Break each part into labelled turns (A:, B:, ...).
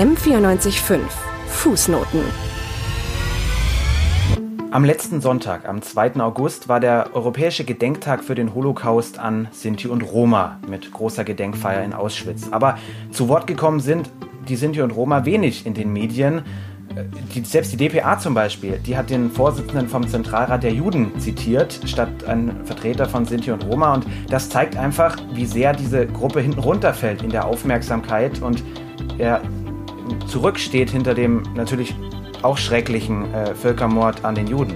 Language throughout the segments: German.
A: M945 Fußnoten
B: am letzten Sonntag, am 2. August, war der Europäische Gedenktag für den Holocaust an Sinti und Roma mit großer Gedenkfeier in Auschwitz. Aber zu Wort gekommen sind die Sinti und Roma wenig in den Medien. Äh, die, selbst die DPA zum Beispiel, die hat den Vorsitzenden vom Zentralrat der Juden zitiert, statt ein Vertreter von Sinti und Roma. Und das zeigt einfach, wie sehr diese Gruppe hinten runterfällt in der Aufmerksamkeit und er zurücksteht hinter dem natürlich auch schrecklichen äh, Völkermord an den Juden.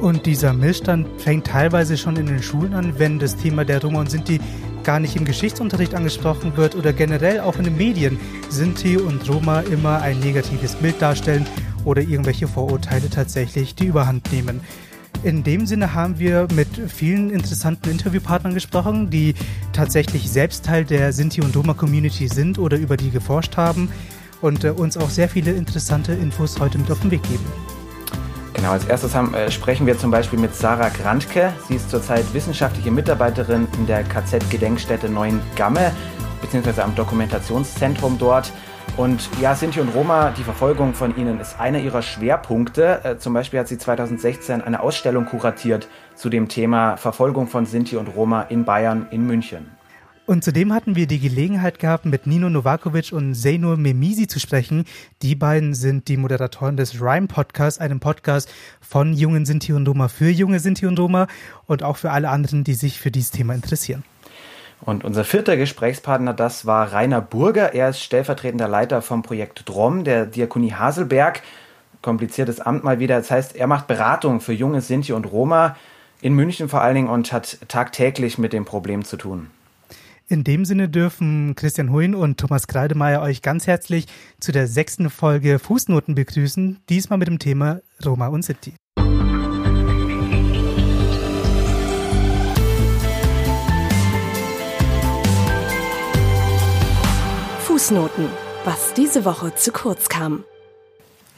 C: Und dieser Missstand fängt teilweise schon in den Schulen an, wenn das Thema der Roma und Sinti gar nicht im Geschichtsunterricht angesprochen wird oder generell auch in den Medien Sinti und Roma immer ein negatives Bild darstellen oder irgendwelche Vorurteile tatsächlich die Überhand nehmen. In dem Sinne haben wir mit vielen interessanten Interviewpartnern gesprochen, die tatsächlich selbst Teil der Sinti- und Roma-Community sind oder über die geforscht haben und äh, uns auch sehr viele interessante Infos heute mit auf den Weg geben.
B: Genau, als erstes haben, äh, sprechen wir zum Beispiel mit Sarah Grantke. Sie ist zurzeit wissenschaftliche Mitarbeiterin in der KZ-Gedenkstätte Neuengamme, beziehungsweise am Dokumentationszentrum dort. Und ja, Sinti und Roma, die Verfolgung von ihnen ist einer ihrer Schwerpunkte. Äh, zum Beispiel hat sie 2016 eine Ausstellung kuratiert zu dem Thema Verfolgung von Sinti und Roma in Bayern in München.
C: Und zudem hatten wir die Gelegenheit gehabt, mit Nino Novakovic und Zeno Memisi zu sprechen. Die beiden sind die Moderatoren des Rhyme Podcasts, einem Podcast von jungen Sinti und Roma für junge Sinti und Roma und auch für alle anderen, die sich für dieses Thema interessieren.
B: Und unser vierter Gesprächspartner, das war Rainer Burger. Er ist stellvertretender Leiter vom Projekt DROM, der Diakonie Haselberg. Kompliziertes Amt mal wieder. Das heißt, er macht Beratung für junge Sinti und Roma in München vor allen Dingen und hat tagtäglich mit dem Problem zu tun.
C: In dem Sinne dürfen Christian Huyn und Thomas Kreidemeier euch ganz herzlich zu der sechsten Folge Fußnoten begrüßen, diesmal mit dem Thema Roma und City.
A: Fußnoten, was diese Woche zu kurz kam.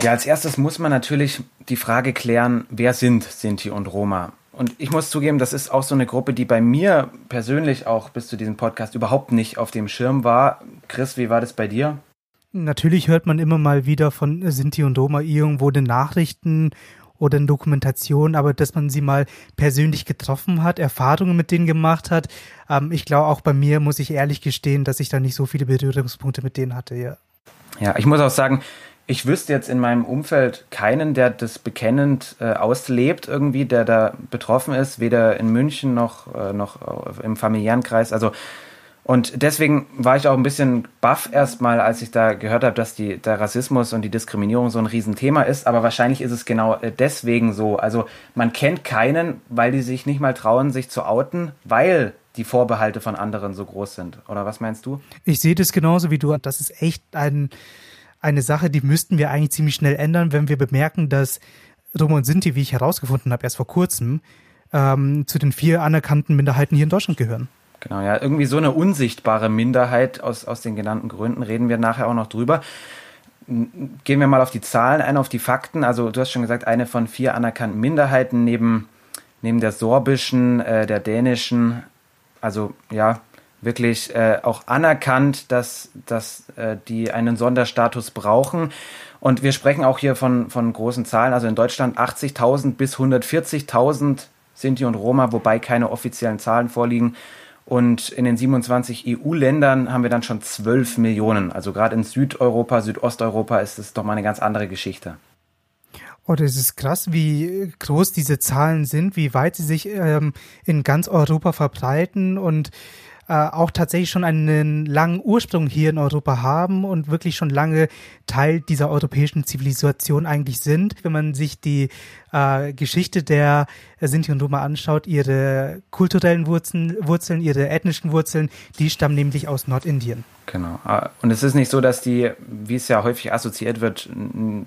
B: Ja, als erstes muss man natürlich die Frage klären, wer sind Sinti und Roma? Und ich muss zugeben, das ist auch so eine Gruppe, die bei mir persönlich auch bis zu diesem Podcast überhaupt nicht auf dem Schirm war. Chris, wie war das bei dir?
C: Natürlich hört man immer mal wieder von Sinti und Roma irgendwo in Nachrichten oder in Dokumentationen, aber dass man sie mal persönlich getroffen hat, Erfahrungen mit denen gemacht hat. Ähm, ich glaube, auch bei mir muss ich ehrlich gestehen, dass ich da nicht so viele Berührungspunkte mit denen hatte, ja.
B: Ja, ich muss auch sagen, ich wüsste jetzt in meinem Umfeld keinen, der das bekennend äh, auslebt, irgendwie, der da betroffen ist, weder in München noch, äh, noch im familiären Kreis. Also und deswegen war ich auch ein bisschen baff erstmal, als ich da gehört habe, dass die, der Rassismus und die Diskriminierung so ein Riesenthema ist. Aber wahrscheinlich ist es genau äh, deswegen so. Also man kennt keinen, weil die sich nicht mal trauen, sich zu outen, weil die Vorbehalte von anderen so groß sind. Oder was meinst du?
C: Ich sehe das genauso wie du. Das ist echt ein eine Sache, die müssten wir eigentlich ziemlich schnell ändern, wenn wir bemerken, dass Roma und Sinti, wie ich herausgefunden habe, erst vor kurzem, ähm, zu den vier anerkannten Minderheiten hier in Deutschland gehören.
B: Genau, ja, irgendwie so eine unsichtbare Minderheit aus, aus den genannten Gründen reden wir nachher auch noch drüber. Gehen wir mal auf die Zahlen ein, auf die Fakten. Also du hast schon gesagt, eine von vier anerkannten Minderheiten neben, neben der sorbischen, äh, der dänischen, also ja, wirklich äh, auch anerkannt, dass, dass äh, die einen Sonderstatus brauchen. Und wir sprechen auch hier von, von großen Zahlen, also in Deutschland 80.000 bis 140.000 Sinti und Roma, wobei keine offiziellen Zahlen vorliegen. Und in den 27 EU-Ländern haben wir dann schon 12 Millionen. Also gerade in Südeuropa, Südosteuropa ist es doch mal eine ganz andere Geschichte.
C: Oh, das ist krass, wie groß diese Zahlen sind, wie weit sie sich ähm, in ganz Europa verbreiten und äh, auch tatsächlich schon einen langen Ursprung hier in Europa haben und wirklich schon lange Teil dieser europäischen Zivilisation eigentlich sind. Wenn man sich die äh, Geschichte der Sinti und Roma anschaut, ihre kulturellen Wurzeln, Wurzeln, ihre ethnischen Wurzeln, die stammen nämlich aus Nordindien.
B: Genau. Ah, und es ist nicht so, dass die, wie es ja häufig assoziiert wird,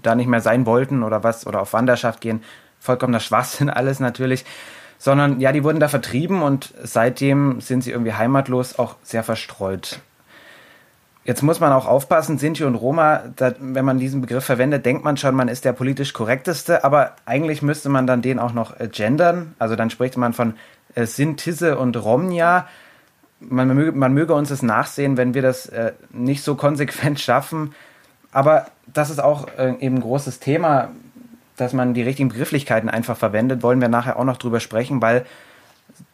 B: da nicht mehr sein wollten oder was oder auf Wanderschaft gehen. Vollkommener Schwachsinn alles natürlich sondern ja, die wurden da vertrieben und seitdem sind sie irgendwie heimatlos, auch sehr verstreut. Jetzt muss man auch aufpassen, Sinti und Roma, da, wenn man diesen Begriff verwendet, denkt man schon, man ist der politisch korrekteste, aber eigentlich müsste man dann den auch noch äh, gendern. Also dann spricht man von äh, Sintisse und Romnia. Man möge, man möge uns das nachsehen, wenn wir das äh, nicht so konsequent schaffen, aber das ist auch äh, eben ein großes Thema, dass man die richtigen Begrifflichkeiten einfach verwendet. Wollen wir nachher auch noch drüber sprechen, weil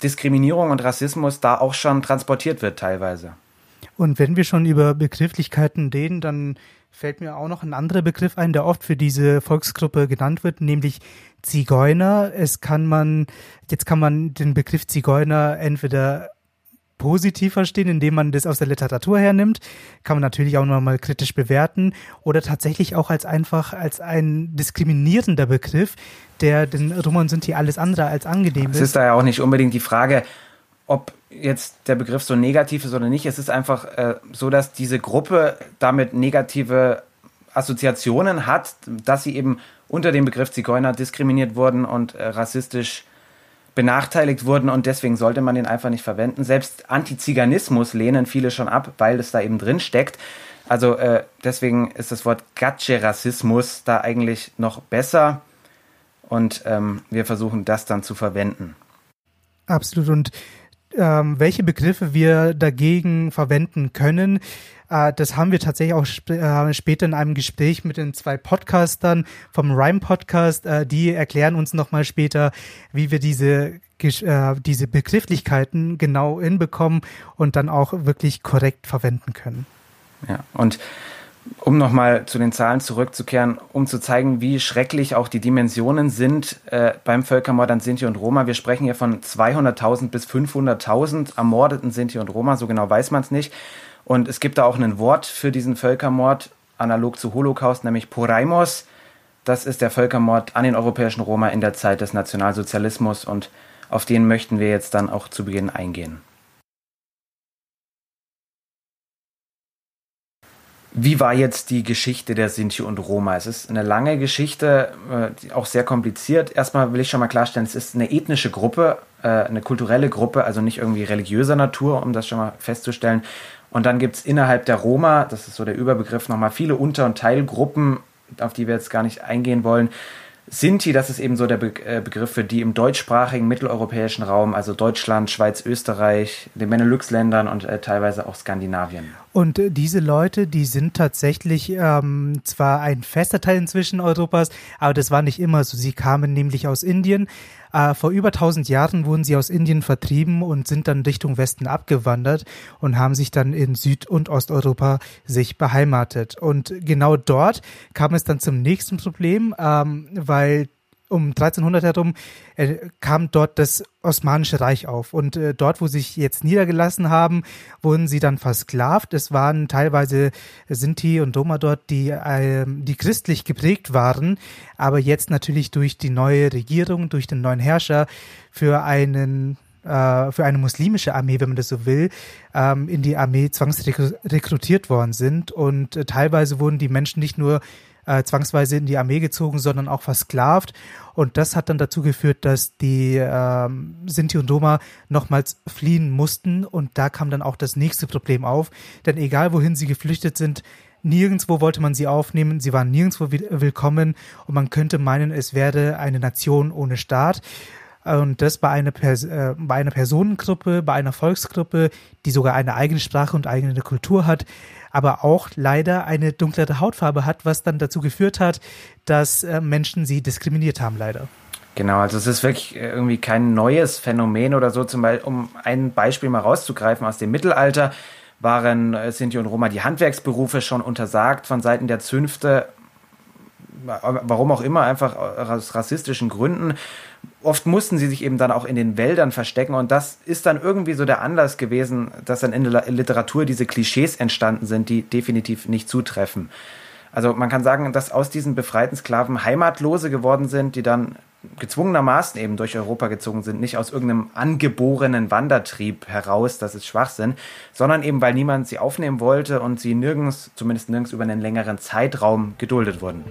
B: Diskriminierung und Rassismus da auch schon transportiert wird teilweise.
C: Und wenn wir schon über Begrifflichkeiten reden, dann fällt mir auch noch ein anderer Begriff ein, der oft für diese Volksgruppe genannt wird, nämlich Zigeuner. Es kann man, jetzt kann man den Begriff Zigeuner entweder positiv verstehen, indem man das aus der Literatur hernimmt, kann man natürlich auch nochmal kritisch bewerten oder tatsächlich auch als einfach als ein diskriminierender Begriff, der den Roma sind hier alles andere als angenehm
B: ist. Es ist da ja auch nicht unbedingt die Frage, ob jetzt der Begriff so negativ ist oder nicht. Es ist einfach äh, so, dass diese Gruppe damit negative Assoziationen hat, dass sie eben unter dem Begriff Zigeuner diskriminiert wurden und äh, rassistisch benachteiligt wurden und deswegen sollte man den einfach nicht verwenden. Selbst Antiziganismus lehnen viele schon ab, weil es da eben drin steckt. Also äh, deswegen ist das Wort Gatsche-Rassismus da eigentlich noch besser und ähm, wir versuchen das dann zu verwenden.
C: Absolut und ähm, welche Begriffe wir dagegen verwenden können. Äh, das haben wir tatsächlich auch sp äh, später in einem Gespräch mit den zwei Podcastern vom Rhyme Podcast. Äh, die erklären uns nochmal später, wie wir diese äh, diese Begrifflichkeiten genau hinbekommen und dann auch wirklich korrekt verwenden können.
B: Ja, und um nochmal zu den Zahlen zurückzukehren, um zu zeigen, wie schrecklich auch die Dimensionen sind äh, beim Völkermord an Sinti und Roma. Wir sprechen hier von 200.000 bis 500.000 ermordeten Sinti und Roma, so genau weiß man es nicht. Und es gibt da auch ein Wort für diesen Völkermord, analog zu Holocaust, nämlich Poraimos. Das ist der Völkermord an den europäischen Roma in der Zeit des Nationalsozialismus und auf den möchten wir jetzt dann auch zu Beginn eingehen. Wie war jetzt die Geschichte der Sinti und Roma? Es ist eine lange Geschichte, äh, auch sehr kompliziert. Erstmal will ich schon mal klarstellen, es ist eine ethnische Gruppe, äh, eine kulturelle Gruppe, also nicht irgendwie religiöser Natur, um das schon mal festzustellen. Und dann gibt es innerhalb der Roma, das ist so der Überbegriff, nochmal viele Unter- und Teilgruppen, auf die wir jetzt gar nicht eingehen wollen. Sinti, das ist eben so der äh, Begriff für die im deutschsprachigen mitteleuropäischen Raum, also Deutschland, Schweiz, Österreich, den Benelux-Ländern und äh, teilweise auch Skandinavien.
C: Und äh, diese Leute, die sind tatsächlich ähm, zwar ein fester Teil inzwischen Europas, aber das war nicht immer so. Sie kamen nämlich aus Indien, äh, vor über 1000 Jahren wurden sie aus Indien vertrieben und sind dann Richtung Westen abgewandert und haben sich dann in Süd- und Osteuropa sich beheimatet. Und genau dort kam es dann zum nächsten Problem, ähm, weil um 1300 herum äh, kam dort das Osmanische Reich auf. Und äh, dort, wo sie sich jetzt niedergelassen haben, wurden sie dann versklavt. Es waren teilweise Sinti und Roma dort, die, äh, die christlich geprägt waren, aber jetzt natürlich durch die neue Regierung, durch den neuen Herrscher für einen äh, für eine muslimische Armee, wenn man das so will, ähm, in die Armee zwangsrekrutiert worden sind. Und äh, teilweise wurden die Menschen nicht nur äh, zwangsweise in die Armee gezogen, sondern auch versklavt. Und das hat dann dazu geführt, dass die ähm, Sinti und Roma nochmals fliehen mussten. Und da kam dann auch das nächste Problem auf. Denn egal wohin sie geflüchtet sind, Nirgendwo wollte man sie aufnehmen, sie waren nirgendwo willkommen und man könnte meinen, es wäre eine Nation ohne Staat. Und das bei einer, Pers äh, bei einer Personengruppe, bei einer Volksgruppe, die sogar eine eigene Sprache und eigene Kultur hat, aber auch leider eine dunklere Hautfarbe hat, was dann dazu geführt hat, dass äh, Menschen sie diskriminiert haben, leider.
B: Genau, also es ist wirklich äh, irgendwie kein neues Phänomen oder so, zum Beispiel, um ein Beispiel mal rauszugreifen aus dem Mittelalter waren äh, Sinti und Roma die Handwerksberufe schon untersagt von Seiten der Zünfte warum auch immer, einfach aus rassistischen Gründen. Oft mussten sie sich eben dann auch in den Wäldern verstecken und das ist dann irgendwie so der Anlass gewesen, dass dann in der Literatur diese Klischees entstanden sind, die definitiv nicht zutreffen. Also man kann sagen, dass aus diesen befreiten Sklaven Heimatlose geworden sind, die dann gezwungenermaßen eben durch Europa gezogen sind, nicht aus irgendeinem angeborenen Wandertrieb heraus, das ist Schwachsinn, sondern eben weil niemand sie aufnehmen wollte und sie nirgends, zumindest nirgends über einen längeren Zeitraum geduldet wurden.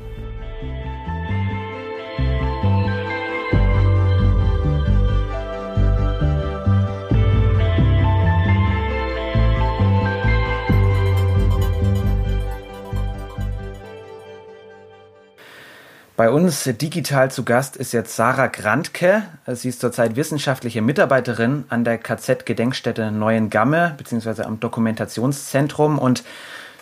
B: Bei uns digital zu Gast ist jetzt Sarah Grantke. Sie ist zurzeit wissenschaftliche Mitarbeiterin an der KZ-Gedenkstätte Neuengamme beziehungsweise am Dokumentationszentrum und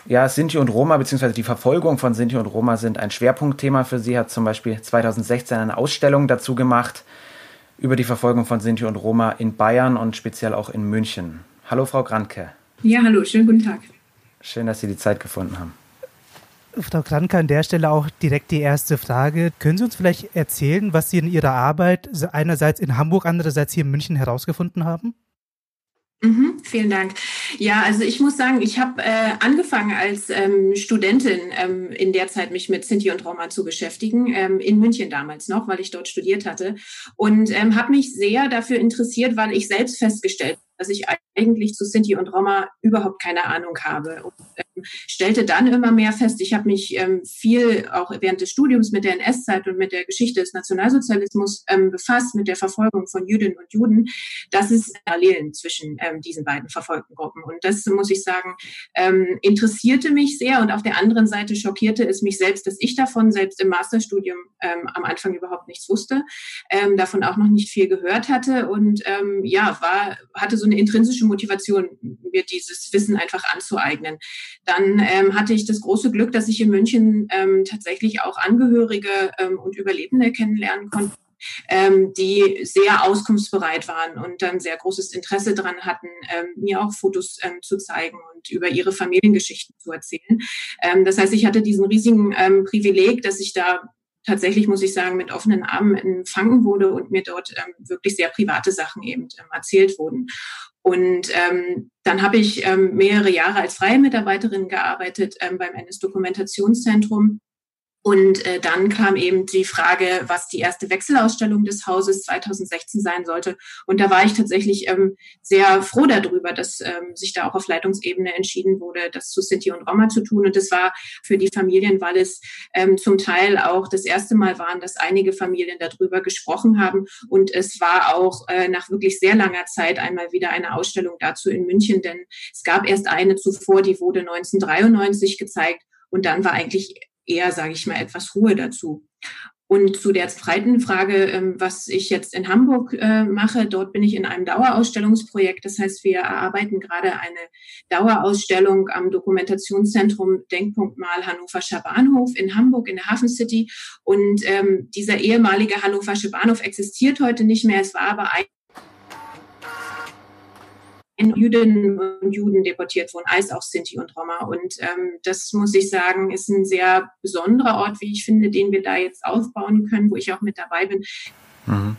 B: Ja, Sinti und Roma beziehungsweise die Verfolgung von Sinti und Roma sind ein Schwerpunktthema für sie. Hat zum Beispiel 2016 eine Ausstellung dazu gemacht über die Verfolgung von Sinti und Roma in Bayern und speziell auch in München. Hallo, Frau Granke.
D: Ja, hallo, schönen guten Tag.
B: Schön, dass Sie die Zeit gefunden haben.
C: Frau Kranke, an der Stelle auch direkt die erste Frage. Können Sie uns vielleicht erzählen, was Sie in Ihrer Arbeit einerseits in Hamburg, andererseits hier in München herausgefunden haben?
D: Mhm, vielen Dank. Ja, also ich muss sagen, ich habe äh, angefangen als ähm, Studentin ähm, in der Zeit mich mit Sinti und Roma zu beschäftigen, ähm, in München damals noch, weil ich dort studiert hatte und ähm, habe mich sehr dafür interessiert, weil ich selbst festgestellt dass ich eigentlich zu Sinti und Roma überhaupt keine Ahnung habe. Und ähm, stellte dann immer mehr fest, ich habe mich ähm, viel auch während des Studiums mit der NS-Zeit und mit der Geschichte des Nationalsozialismus ähm, befasst, mit der Verfolgung von Jüdinnen und Juden, dass es Parallelen zwischen ähm, diesen beiden verfolgten Gruppen. Und das, muss ich sagen, ähm, interessierte mich sehr. Und auf der anderen Seite schockierte es mich selbst, dass ich davon selbst im Masterstudium ähm, am Anfang überhaupt nichts wusste, davon auch noch nicht viel gehört hatte und ja, war, hatte so eine intrinsische Motivation, mir dieses Wissen einfach anzueignen. Dann ähm, hatte ich das große Glück, dass ich in München ähm, tatsächlich auch Angehörige ähm, und Überlebende kennenlernen konnte. Ähm, die sehr auskunftsbereit waren und dann sehr großes Interesse daran hatten, ähm, mir auch Fotos ähm, zu zeigen und über ihre Familiengeschichten zu erzählen. Ähm, das heißt, ich hatte diesen riesigen ähm, Privileg, dass ich da tatsächlich, muss ich sagen, mit offenen Armen empfangen wurde und mir dort ähm, wirklich sehr private Sachen eben ähm, erzählt wurden. Und ähm, dann habe ich ähm, mehrere Jahre als freie Mitarbeiterin gearbeitet ähm, beim NS-Dokumentationszentrum und äh, dann kam eben die Frage, was die erste Wechselausstellung des Hauses 2016 sein sollte. Und da war ich tatsächlich ähm, sehr froh darüber, dass ähm, sich da auch auf Leitungsebene entschieden wurde, das zu Sinti und Roma zu tun. Und das war für die Familien, weil es ähm, zum Teil auch das erste Mal waren, dass einige Familien darüber gesprochen haben. Und es war auch äh, nach wirklich sehr langer Zeit einmal wieder eine Ausstellung dazu in München, denn es gab erst eine zuvor, die wurde 1993 gezeigt. Und dann war eigentlich eher, sage ich mal, etwas Ruhe dazu. Und zu der zweiten Frage, ähm, was ich jetzt in Hamburg äh, mache, dort bin ich in einem Dauerausstellungsprojekt. Das heißt, wir erarbeiten gerade eine Dauerausstellung am Dokumentationszentrum Denkpunktmal Hannoverscher Bahnhof in Hamburg in der Hafen City. Und ähm, dieser ehemalige Hannoversche Bahnhof existiert heute nicht mehr. Es war aber Jüdinnen und Juden deportiert wurden, als auch Sinti und Roma. Und ähm, das muss ich sagen, ist ein sehr besonderer Ort, wie ich finde, den wir da jetzt aufbauen können, wo ich auch mit dabei bin.
B: Mhm.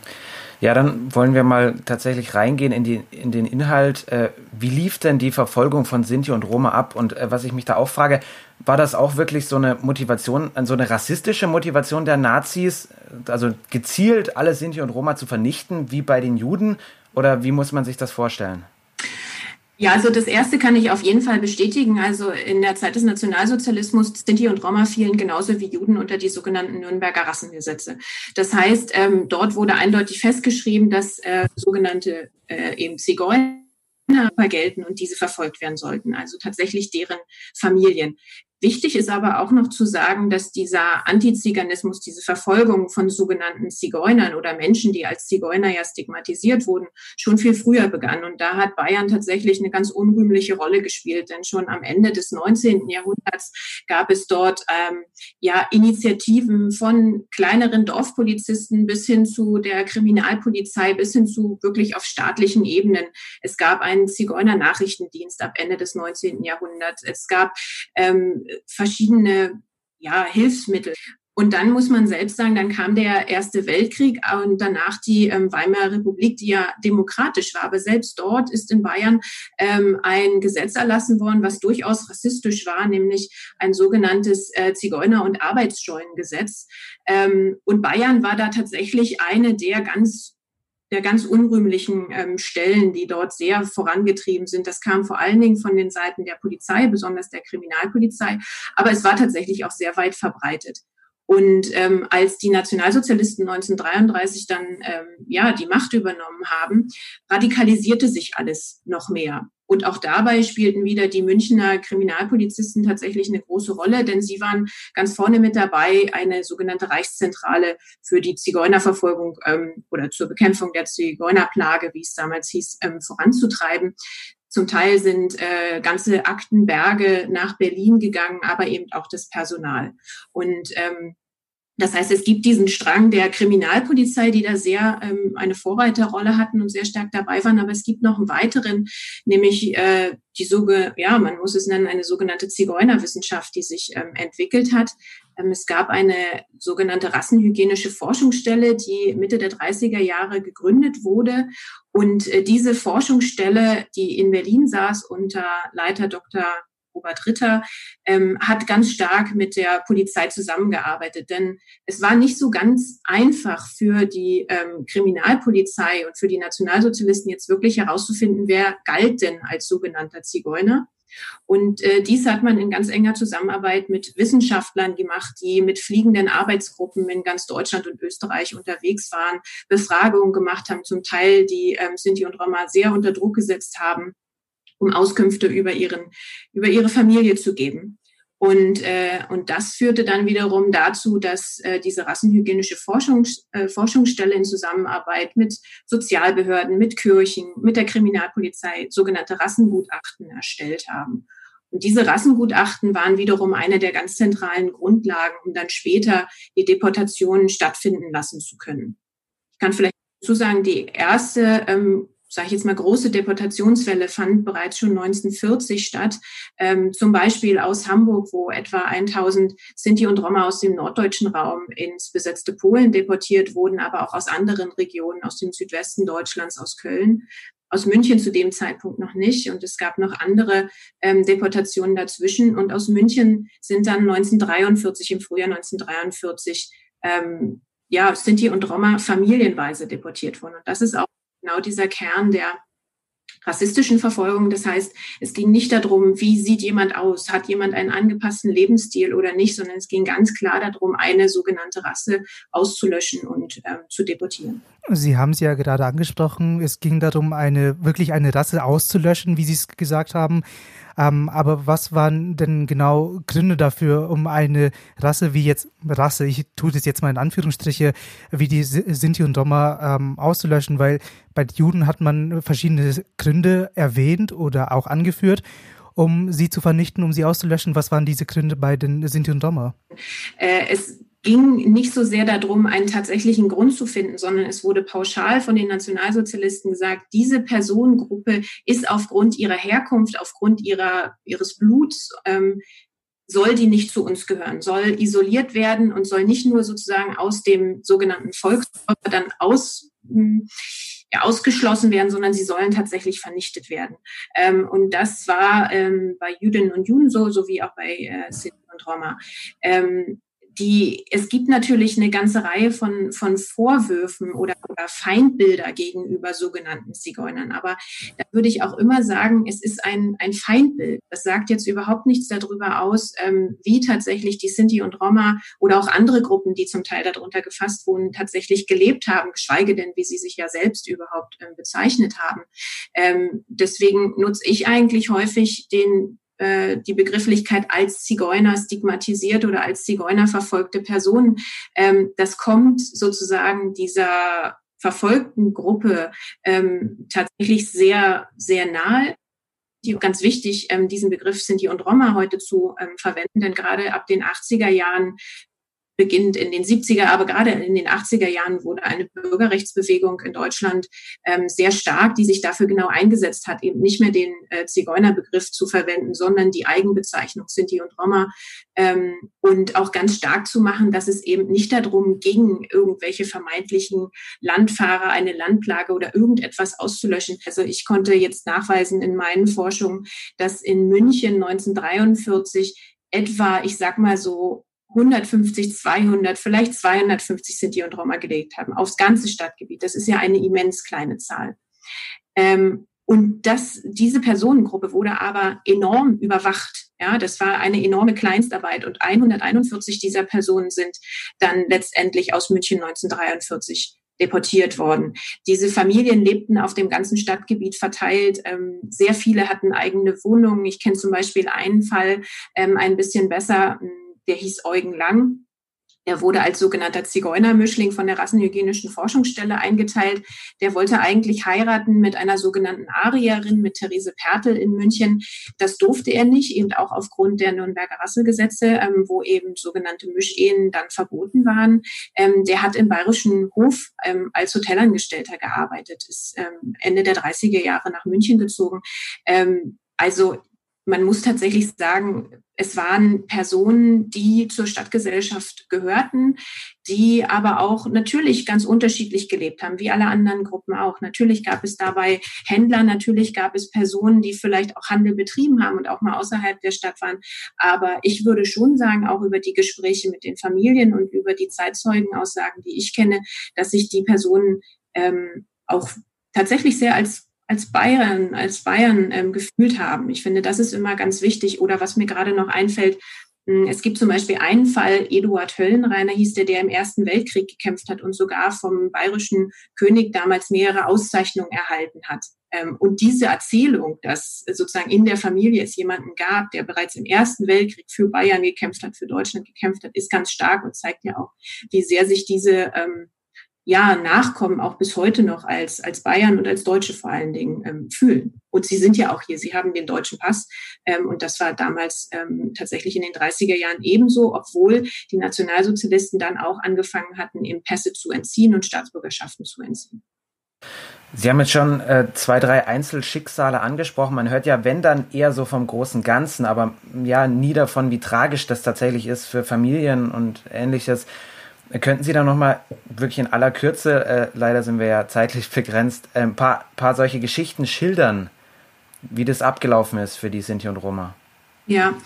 B: Ja, dann wollen wir mal tatsächlich reingehen in, die, in den Inhalt. Äh, wie lief denn die Verfolgung von Sinti und Roma ab? Und äh, was ich mich da auch frage, war das auch wirklich so eine Motivation, so eine rassistische Motivation der Nazis, also gezielt alle Sinti und Roma zu vernichten, wie bei den Juden? Oder wie muss man sich das vorstellen?
D: Ja, also das erste kann ich auf jeden Fall bestätigen. Also in der Zeit des Nationalsozialismus Sinti und Roma fielen genauso wie Juden unter die sogenannten Nürnberger Rassengesetze. Das heißt, ähm, dort wurde eindeutig festgeschrieben, dass äh, sogenannte äh, eben Zigeuner gelten und diese verfolgt werden sollten, also tatsächlich deren Familien. Wichtig ist aber auch noch zu sagen, dass dieser Antiziganismus, diese Verfolgung von sogenannten Zigeunern oder Menschen, die als Zigeuner ja stigmatisiert wurden, schon viel früher begann. Und da hat Bayern tatsächlich eine ganz unrühmliche Rolle gespielt, denn schon am Ende des 19. Jahrhunderts gab es dort ähm, ja Initiativen von kleineren Dorfpolizisten bis hin zu der Kriminalpolizei, bis hin zu wirklich auf staatlichen Ebenen. Es gab einen Zigeuner-Nachrichtendienst ab Ende des 19. Jahrhunderts. Es gab ähm, verschiedene ja, Hilfsmittel. Und dann muss man selbst sagen, dann kam der Erste Weltkrieg und danach die ähm, Weimarer Republik, die ja demokratisch war. Aber selbst dort ist in Bayern ähm, ein Gesetz erlassen worden, was durchaus rassistisch war, nämlich ein sogenanntes äh, Zigeuner- und Arbeitssteuerngesetz. Ähm, und Bayern war da tatsächlich eine der ganz der ganz unrühmlichen ähm, Stellen, die dort sehr vorangetrieben sind. Das kam vor allen Dingen von den Seiten der Polizei, besonders der Kriminalpolizei, aber es war tatsächlich auch sehr weit verbreitet. Und ähm, als die Nationalsozialisten 1933 dann ähm, ja die Macht übernommen haben, radikalisierte sich alles noch mehr. Und auch dabei spielten wieder die Münchner Kriminalpolizisten tatsächlich eine große Rolle, denn sie waren ganz vorne mit dabei, eine sogenannte Reichszentrale für die Zigeunerverfolgung ähm, oder zur Bekämpfung der Zigeunerplage, wie es damals hieß, ähm, voranzutreiben. Zum Teil sind äh, ganze Aktenberge nach Berlin gegangen, aber eben auch das Personal. Und ähm, das heißt, es gibt diesen Strang der Kriminalpolizei, die da sehr ähm, eine Vorreiterrolle hatten und sehr stark dabei waren. Aber es gibt noch einen weiteren, nämlich äh, die soge, ja, man muss es nennen, eine sogenannte Zigeunerwissenschaft, die sich ähm, entwickelt hat. Ähm, es gab eine sogenannte rassenhygienische Forschungsstelle, die Mitte der 30er Jahre gegründet wurde. Und äh, diese Forschungsstelle, die in Berlin saß unter Leiter Dr. Robert Ritter, ähm, hat ganz stark mit der Polizei zusammengearbeitet. Denn es war nicht so ganz einfach für die ähm, Kriminalpolizei und für die Nationalsozialisten jetzt wirklich herauszufinden, wer galt denn als sogenannter Zigeuner. Und äh, dies hat man in ganz enger Zusammenarbeit mit Wissenschaftlern gemacht, die mit fliegenden Arbeitsgruppen in ganz Deutschland und Österreich unterwegs waren, Befragungen gemacht haben, zum Teil die ähm, Sinti und Roma sehr unter Druck gesetzt haben um Auskünfte über, ihren, über ihre Familie zu geben. Und, äh, und das führte dann wiederum dazu, dass äh, diese rassenhygienische Forschungs, äh, Forschungsstelle in Zusammenarbeit mit Sozialbehörden, mit Kirchen, mit der Kriminalpolizei sogenannte Rassengutachten erstellt haben. Und diese Rassengutachten waren wiederum eine der ganz zentralen Grundlagen, um dann später die Deportationen stattfinden lassen zu können. Ich kann vielleicht dazu sagen, die erste ähm, sage ich jetzt mal, große Deportationswelle fand bereits schon 1940 statt. Ähm, zum Beispiel aus Hamburg, wo etwa 1000 Sinti und Roma aus dem norddeutschen Raum ins besetzte Polen deportiert wurden, aber auch aus anderen Regionen, aus dem Südwesten Deutschlands, aus Köln aus München zu dem Zeitpunkt noch nicht. Und es gab noch andere ähm, Deportationen dazwischen. Und aus München sind dann 1943, im Frühjahr 1943, ähm, ja, Sinti und Roma familienweise deportiert worden. Und das ist auch genau dieser Kern der rassistischen Verfolgung. Das heißt, es ging nicht darum, wie sieht jemand aus, hat jemand einen angepassten Lebensstil oder nicht, sondern es ging ganz klar darum, eine sogenannte Rasse auszulöschen und äh, zu deportieren.
C: Sie haben es ja gerade angesprochen, es ging darum, eine wirklich eine Rasse auszulöschen, wie Sie es gesagt haben. Ähm, aber was waren denn genau Gründe dafür, um eine Rasse wie jetzt, Rasse, ich tue das jetzt mal in Anführungsstriche, wie die Sinti und Roma ähm, auszulöschen? Weil bei Juden hat man verschiedene Gründe erwähnt oder auch angeführt um sie zu vernichten, um sie auszulöschen. Was waren diese Gründe bei den Sinti und Roma?
D: Äh, es ging nicht so sehr darum, einen tatsächlichen Grund zu finden, sondern es wurde pauschal von den Nationalsozialisten gesagt, diese Personengruppe ist aufgrund ihrer Herkunft, aufgrund ihrer, ihres Bluts, ähm, soll die nicht zu uns gehören, soll isoliert werden und soll nicht nur sozusagen aus dem sogenannten Volkskörper dann aus, hm, ja, ausgeschlossen werden, sondern sie sollen tatsächlich vernichtet werden. Ähm, und das war ähm, bei Jüdinnen und Juden so, sowie auch bei äh, Sinti und Roma. Ähm, die, es gibt natürlich eine ganze Reihe von, von Vorwürfen oder, oder Feindbilder gegenüber sogenannten Zigeunern. Aber da würde ich auch immer sagen, es ist ein, ein Feindbild. Das sagt jetzt überhaupt nichts darüber aus, ähm, wie tatsächlich die Sinti und Roma oder auch andere Gruppen, die zum Teil darunter gefasst wurden, tatsächlich gelebt haben, geschweige denn, wie sie sich ja selbst überhaupt ähm, bezeichnet haben. Ähm, deswegen nutze ich eigentlich häufig den, äh, die Begrifflichkeit als Zigeuner stigmatisiert oder als Zigeuner verfolgte Person. Ähm, das kommt sozusagen dieser verfolgten Gruppe ähm, tatsächlich sehr, sehr nahe. Die, ganz wichtig, ähm, diesen Begriff Sinti und Roma heute zu ähm, verwenden, denn gerade ab den 80er Jahren beginnt in den 70er, aber gerade in den 80er Jahren wurde eine Bürgerrechtsbewegung in Deutschland ähm, sehr stark, die sich dafür genau eingesetzt hat, eben nicht mehr den äh, Zigeunerbegriff zu verwenden, sondern die Eigenbezeichnung Sinti und Roma ähm, und auch ganz stark zu machen, dass es eben nicht darum ging, irgendwelche vermeintlichen Landfahrer, eine Landplage oder irgendetwas auszulöschen. Also ich konnte jetzt nachweisen in meinen Forschungen, dass in München 1943 etwa, ich sag mal so 150, 200, vielleicht 250 Sinti und Roma gelegt haben, aufs ganze Stadtgebiet. Das ist ja eine immens kleine Zahl. Ähm, und das, diese Personengruppe wurde aber enorm überwacht. Ja, das war eine enorme Kleinstarbeit und 141 dieser Personen sind dann letztendlich aus München 1943 deportiert worden. Diese Familien lebten auf dem ganzen Stadtgebiet verteilt. Ähm, sehr viele hatten eigene Wohnungen. Ich kenne zum Beispiel einen Fall ähm, ein bisschen besser der hieß Eugen Lang. Er wurde als sogenannter Zigeunermischling von der Rassenhygienischen Forschungsstelle eingeteilt. Der wollte eigentlich heiraten mit einer sogenannten Arierin, mit Therese Pertel in München. Das durfte er nicht, eben auch aufgrund der Nürnberger Rassegesetze, ähm, wo eben sogenannte Mischehen dann verboten waren. Ähm, der hat im Bayerischen Hof ähm, als Hotelangestellter gearbeitet, ist ähm, Ende der 30er Jahre nach München gezogen. Ähm, also man muss tatsächlich sagen, es waren Personen, die zur Stadtgesellschaft gehörten, die aber auch natürlich ganz unterschiedlich gelebt haben, wie alle anderen Gruppen auch. Natürlich gab es dabei Händler, natürlich gab es Personen, die vielleicht auch Handel betrieben haben und auch mal außerhalb der Stadt waren. Aber ich würde schon sagen, auch über die Gespräche mit den Familien und über die Zeitzeugenaussagen, die ich kenne, dass sich die Personen ähm, auch tatsächlich sehr als als Bayern, als Bayern ähm, gefühlt haben. Ich finde, das ist immer ganz wichtig. Oder was mir gerade noch einfällt, hm, es gibt zum Beispiel einen Fall, Eduard Höllenreiner hieß der, der im Ersten Weltkrieg gekämpft hat und sogar vom bayerischen König damals mehrere Auszeichnungen erhalten hat. Ähm, und diese Erzählung, dass sozusagen in der Familie es jemanden gab, der bereits im Ersten Weltkrieg für Bayern gekämpft hat, für Deutschland gekämpft hat, ist ganz stark und zeigt ja auch, wie sehr sich diese ähm, ja, Nachkommen auch bis heute noch als, als Bayern und als Deutsche vor allen Dingen ähm, fühlen. Und sie sind ja auch hier, sie haben den deutschen Pass. Ähm, und das war damals ähm, tatsächlich in den 30er Jahren ebenso, obwohl die Nationalsozialisten dann auch angefangen hatten, eben Pässe zu entziehen und Staatsbürgerschaften zu entziehen.
B: Sie haben jetzt schon äh, zwei, drei Einzelschicksale angesprochen. Man hört ja, wenn dann eher so vom großen Ganzen, aber ja nie davon, wie tragisch das tatsächlich ist für Familien und ähnliches. Könnten Sie da nochmal wirklich in aller Kürze, äh, leider sind wir ja zeitlich begrenzt, ein paar, paar solche Geschichten schildern, wie das abgelaufen ist für die Sinti und Roma?
D: Ja,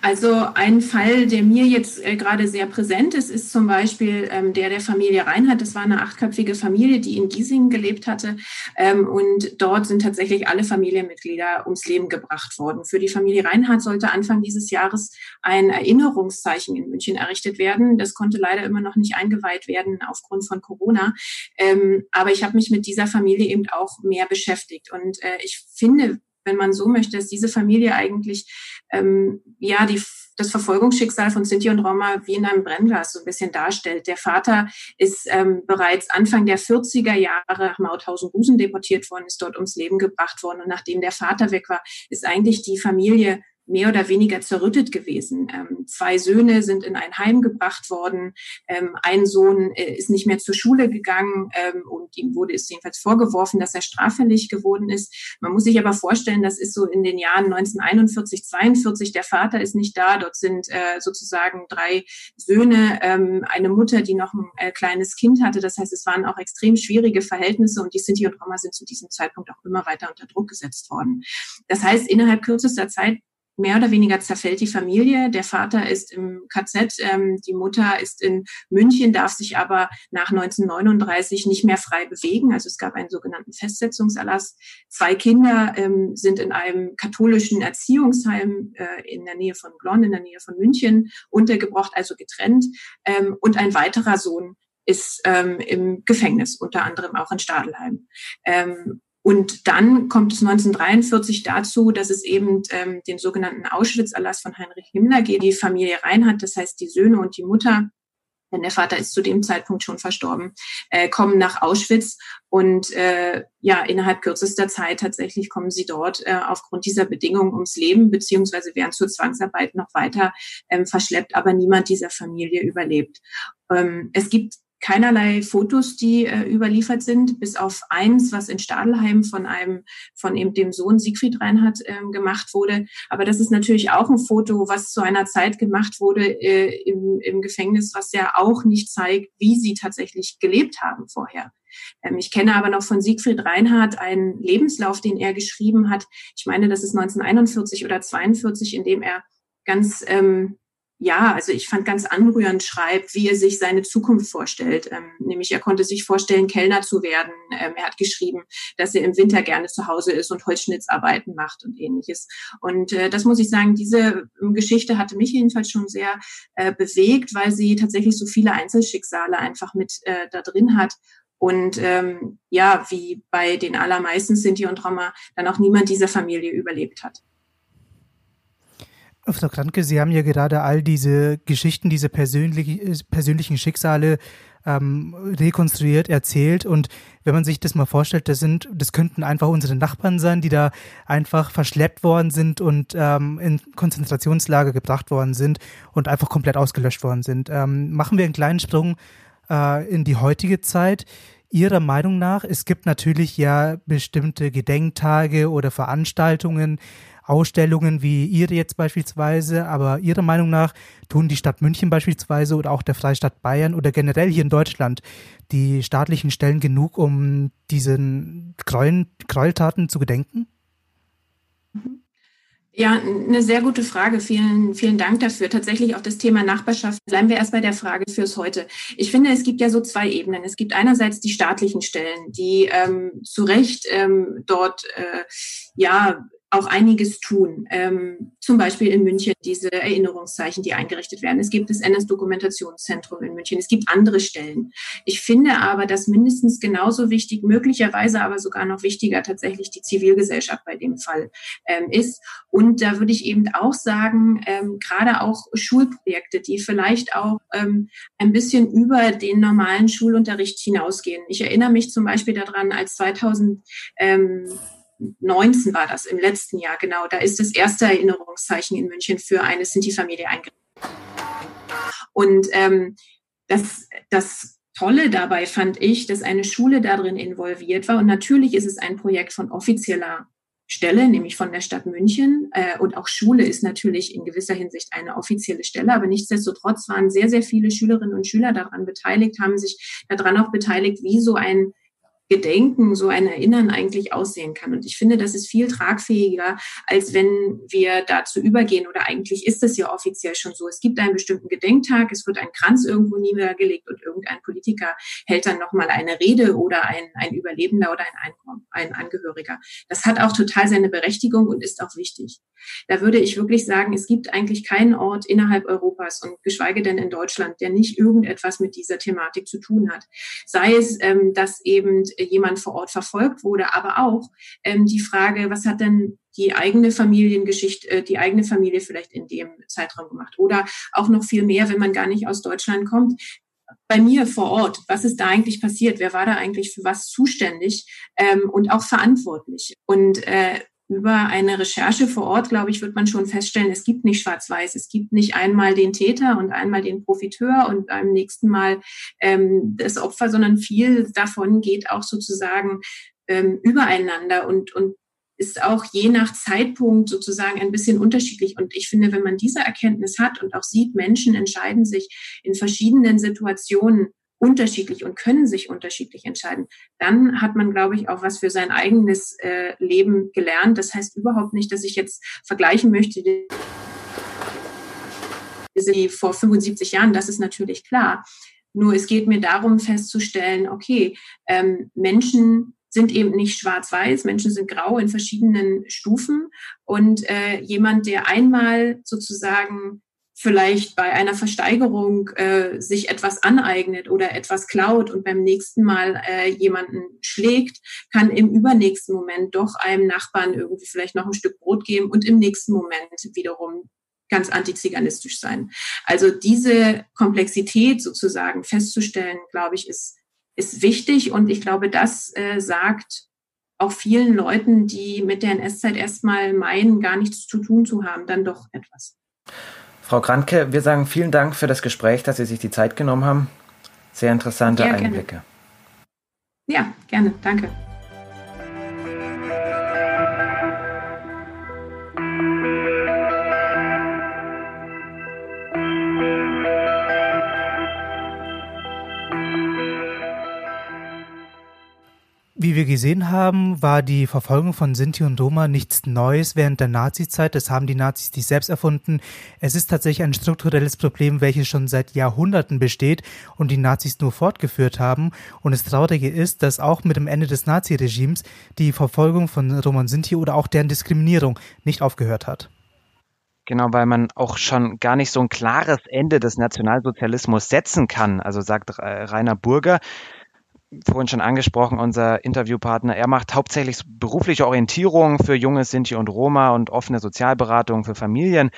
D: also ein Fall, der mir jetzt äh, gerade sehr präsent ist, ist zum Beispiel ähm, der der Familie Reinhardt. Das war eine achtköpfige Familie, die in Giesingen gelebt hatte. Ähm, und dort sind tatsächlich alle Familienmitglieder ums Leben gebracht worden. Für die Familie Reinhardt sollte Anfang dieses Jahres ein Erinnerungszeichen in München errichtet werden. Das konnte leider immer noch nicht eingeweiht werden aufgrund von Corona. Ähm, aber ich habe mich mit dieser Familie eben auch mehr beschäftigt. Und äh, ich finde, wenn man so möchte, dass diese Familie eigentlich ähm, ja die, das Verfolgungsschicksal von Sinti und Roma wie in einem Brennglas so ein bisschen darstellt. Der Vater ist ähm, bereits Anfang der 40er Jahre nach Mauthausen-Busen deportiert worden, ist dort ums Leben gebracht worden. Und nachdem der Vater weg war, ist eigentlich die Familie mehr oder weniger zerrüttet gewesen. Ähm, zwei Söhne sind in ein Heim gebracht worden. Ähm, ein Sohn äh, ist nicht mehr zur Schule gegangen ähm, und ihm wurde es jedenfalls vorgeworfen, dass er straffällig geworden ist. Man muss sich aber vorstellen, das ist so in den Jahren 1941, 42. Der Vater ist nicht da. Dort sind äh, sozusagen drei Söhne, ähm, eine Mutter, die noch ein äh, kleines Kind hatte. Das heißt, es waren auch extrem schwierige Verhältnisse und die Sinti und Roma sind zu diesem Zeitpunkt auch immer weiter unter Druck gesetzt worden. Das heißt, innerhalb kürzester Zeit mehr oder weniger zerfällt die Familie. Der Vater ist im KZ, ähm, die Mutter ist in München, darf sich aber nach 1939 nicht mehr frei bewegen. Also es gab einen sogenannten Festsetzungserlass. Zwei Kinder ähm, sind in einem katholischen Erziehungsheim äh, in der Nähe von Glonn, in der Nähe von München untergebracht, also getrennt. Ähm, und ein weiterer Sohn ist ähm, im Gefängnis, unter anderem auch in Stadelheim. Ähm, und dann kommt es 1943 dazu, dass es eben ähm, den sogenannten Auschwitz-Erlass von Heinrich Himmler geht. Die Familie Reinhardt, das heißt die Söhne und die Mutter, denn der Vater ist zu dem Zeitpunkt schon verstorben, äh, kommen nach Auschwitz und äh, ja, innerhalb kürzester Zeit tatsächlich kommen sie dort äh, aufgrund dieser Bedingungen ums Leben, beziehungsweise werden zur Zwangsarbeit noch weiter ähm, verschleppt, aber niemand dieser Familie überlebt. Ähm, es gibt keinerlei Fotos, die äh, überliefert sind, bis auf eins, was in Stadelheim von einem, von eben dem Sohn Siegfried Reinhardt ähm, gemacht wurde. Aber das ist natürlich auch ein Foto, was zu einer Zeit gemacht wurde äh, im, im Gefängnis, was ja auch nicht zeigt, wie sie tatsächlich gelebt haben vorher. Ähm, ich kenne aber noch von Siegfried Reinhardt einen Lebenslauf, den er geschrieben hat. Ich meine, das ist 1941 oder 42, in dem er ganz ähm, ja, also ich fand ganz anrührend schreibt, wie er sich seine Zukunft vorstellt. Ähm, nämlich er konnte sich vorstellen, Kellner zu werden. Ähm, er hat geschrieben, dass er im Winter gerne zu Hause ist und Holzschnittsarbeiten macht und ähnliches. Und äh, das muss ich sagen, diese ähm, Geschichte hatte mich jedenfalls schon sehr äh, bewegt, weil sie tatsächlich so viele Einzelschicksale einfach mit äh, da drin hat. Und ähm, ja, wie bei den allermeisten Sinti und Roma dann auch niemand dieser Familie überlebt hat.
C: Frau Kranke, Sie haben ja gerade all diese Geschichten, diese persönlich, persönlichen Schicksale ähm, rekonstruiert, erzählt. Und wenn man sich das mal vorstellt, das sind, das könnten einfach unsere Nachbarn sein, die da einfach verschleppt worden sind und ähm, in Konzentrationslager gebracht worden sind und einfach komplett ausgelöscht worden sind. Ähm, machen wir einen kleinen Sprung äh, in die heutige Zeit. Ihrer Meinung nach, es gibt natürlich ja bestimmte Gedenktage oder Veranstaltungen, Ausstellungen wie Ihre jetzt beispielsweise, aber Ihrer Meinung nach tun die Stadt München beispielsweise oder auch der Freistaat Bayern oder generell hier in Deutschland die staatlichen Stellen genug, um diesen Gräuel, Gräueltaten zu gedenken?
D: Ja, eine sehr gute Frage. Vielen, vielen Dank dafür. Tatsächlich auch das Thema Nachbarschaft. Bleiben wir erst bei der Frage fürs heute. Ich finde, es gibt ja so zwei Ebenen. Es gibt einerseits die staatlichen Stellen, die ähm, zu Recht ähm, dort äh, ja auch einiges tun. Ähm, zum Beispiel in München diese Erinnerungszeichen, die eingerichtet werden. Es gibt das NS-Dokumentationszentrum in München. Es gibt andere Stellen. Ich finde aber, dass mindestens genauso wichtig, möglicherweise aber sogar noch wichtiger tatsächlich die Zivilgesellschaft bei dem Fall ähm, ist. Und da würde ich eben auch sagen, ähm, gerade auch Schulprojekte, die vielleicht auch ähm, ein bisschen über den normalen Schulunterricht hinausgehen. Ich erinnere mich zum Beispiel daran, als 2000 ähm, 19 war das, im letzten Jahr, genau. Da ist das erste Erinnerungszeichen in München für eine Sinti-Familie eingerichtet. Und ähm, das, das Tolle dabei fand ich, dass eine Schule darin involviert war. Und natürlich ist es ein Projekt von offizieller Stelle, nämlich von der Stadt München. Äh, und auch Schule ist natürlich in gewisser Hinsicht eine offizielle Stelle. Aber nichtsdestotrotz waren sehr, sehr viele Schülerinnen und Schüler daran beteiligt, haben sich daran auch beteiligt, wie so ein Gedenken, so ein Erinnern eigentlich aussehen kann. Und ich finde, das ist viel tragfähiger, als wenn wir dazu übergehen, oder eigentlich ist es ja offiziell schon so. Es gibt einen bestimmten Gedenktag, es wird ein Kranz irgendwo niedergelegt und irgendein Politiker hält dann nochmal eine Rede oder ein, ein Überlebender oder ein, ein Angehöriger. Das hat auch total seine Berechtigung und ist auch wichtig. Da würde ich wirklich sagen, es gibt eigentlich keinen Ort innerhalb Europas und geschweige denn in Deutschland, der nicht irgendetwas mit dieser Thematik zu tun hat. Sei es, ähm, dass eben jemand vor Ort verfolgt wurde, aber auch ähm, die Frage, was hat denn die eigene Familiengeschichte, äh, die eigene Familie vielleicht in dem Zeitraum gemacht oder auch noch viel mehr, wenn man gar nicht aus Deutschland kommt. Bei mir vor Ort, was ist da eigentlich passiert? Wer war da eigentlich für was zuständig ähm, und auch verantwortlich? Und äh, über eine Recherche vor Ort, glaube ich, wird man schon feststellen, es gibt nicht schwarz-weiß. Es gibt nicht einmal den Täter und einmal den Profiteur und beim nächsten Mal ähm, das Opfer, sondern viel davon geht auch sozusagen ähm, übereinander und, und ist auch je nach Zeitpunkt sozusagen ein bisschen unterschiedlich. Und ich finde, wenn man diese Erkenntnis hat und auch sieht, Menschen entscheiden sich in verschiedenen Situationen unterschiedlich und können sich unterschiedlich entscheiden, dann hat man, glaube ich, auch was für sein eigenes äh, Leben gelernt. Das heißt überhaupt nicht, dass ich jetzt vergleichen möchte, die vor 75 Jahren, das ist natürlich klar. Nur es geht mir darum festzustellen, okay, ähm, Menschen sind eben nicht schwarz-weiß, Menschen sind grau in verschiedenen Stufen und äh, jemand, der einmal sozusagen vielleicht bei einer Versteigerung äh, sich etwas aneignet oder etwas klaut und beim nächsten Mal äh, jemanden schlägt, kann im übernächsten Moment doch einem Nachbarn irgendwie vielleicht noch ein Stück Brot geben und im nächsten Moment wiederum ganz antiziganistisch sein. Also diese Komplexität sozusagen festzustellen, glaube ich, ist, ist wichtig und ich glaube, das äh, sagt auch vielen Leuten, die mit der NS-Zeit erstmal meinen, gar nichts zu tun zu haben, dann doch etwas.
B: Frau Kranke, wir sagen vielen Dank für das Gespräch, dass Sie sich die Zeit genommen haben. Sehr interessante ja, Einblicke.
D: Ja, gerne. Danke.
C: Wie wir gesehen haben, war die Verfolgung von Sinti und Roma nichts Neues während der Nazizeit. Das haben die Nazis nicht selbst erfunden. Es ist tatsächlich ein strukturelles Problem, welches schon seit Jahrhunderten besteht und die Nazis nur fortgeführt haben. Und das Traurige ist, dass auch mit dem Ende des Naziregimes die Verfolgung von Roma und Sinti oder auch deren Diskriminierung nicht aufgehört hat.
B: Genau, weil man auch schon gar nicht so ein klares Ende des Nationalsozialismus setzen kann. Also sagt Rainer Burger, vorhin schon angesprochen, unser Interviewpartner, er macht hauptsächlich berufliche Orientierung für junge Sinti und Roma und offene Sozialberatung für Familien.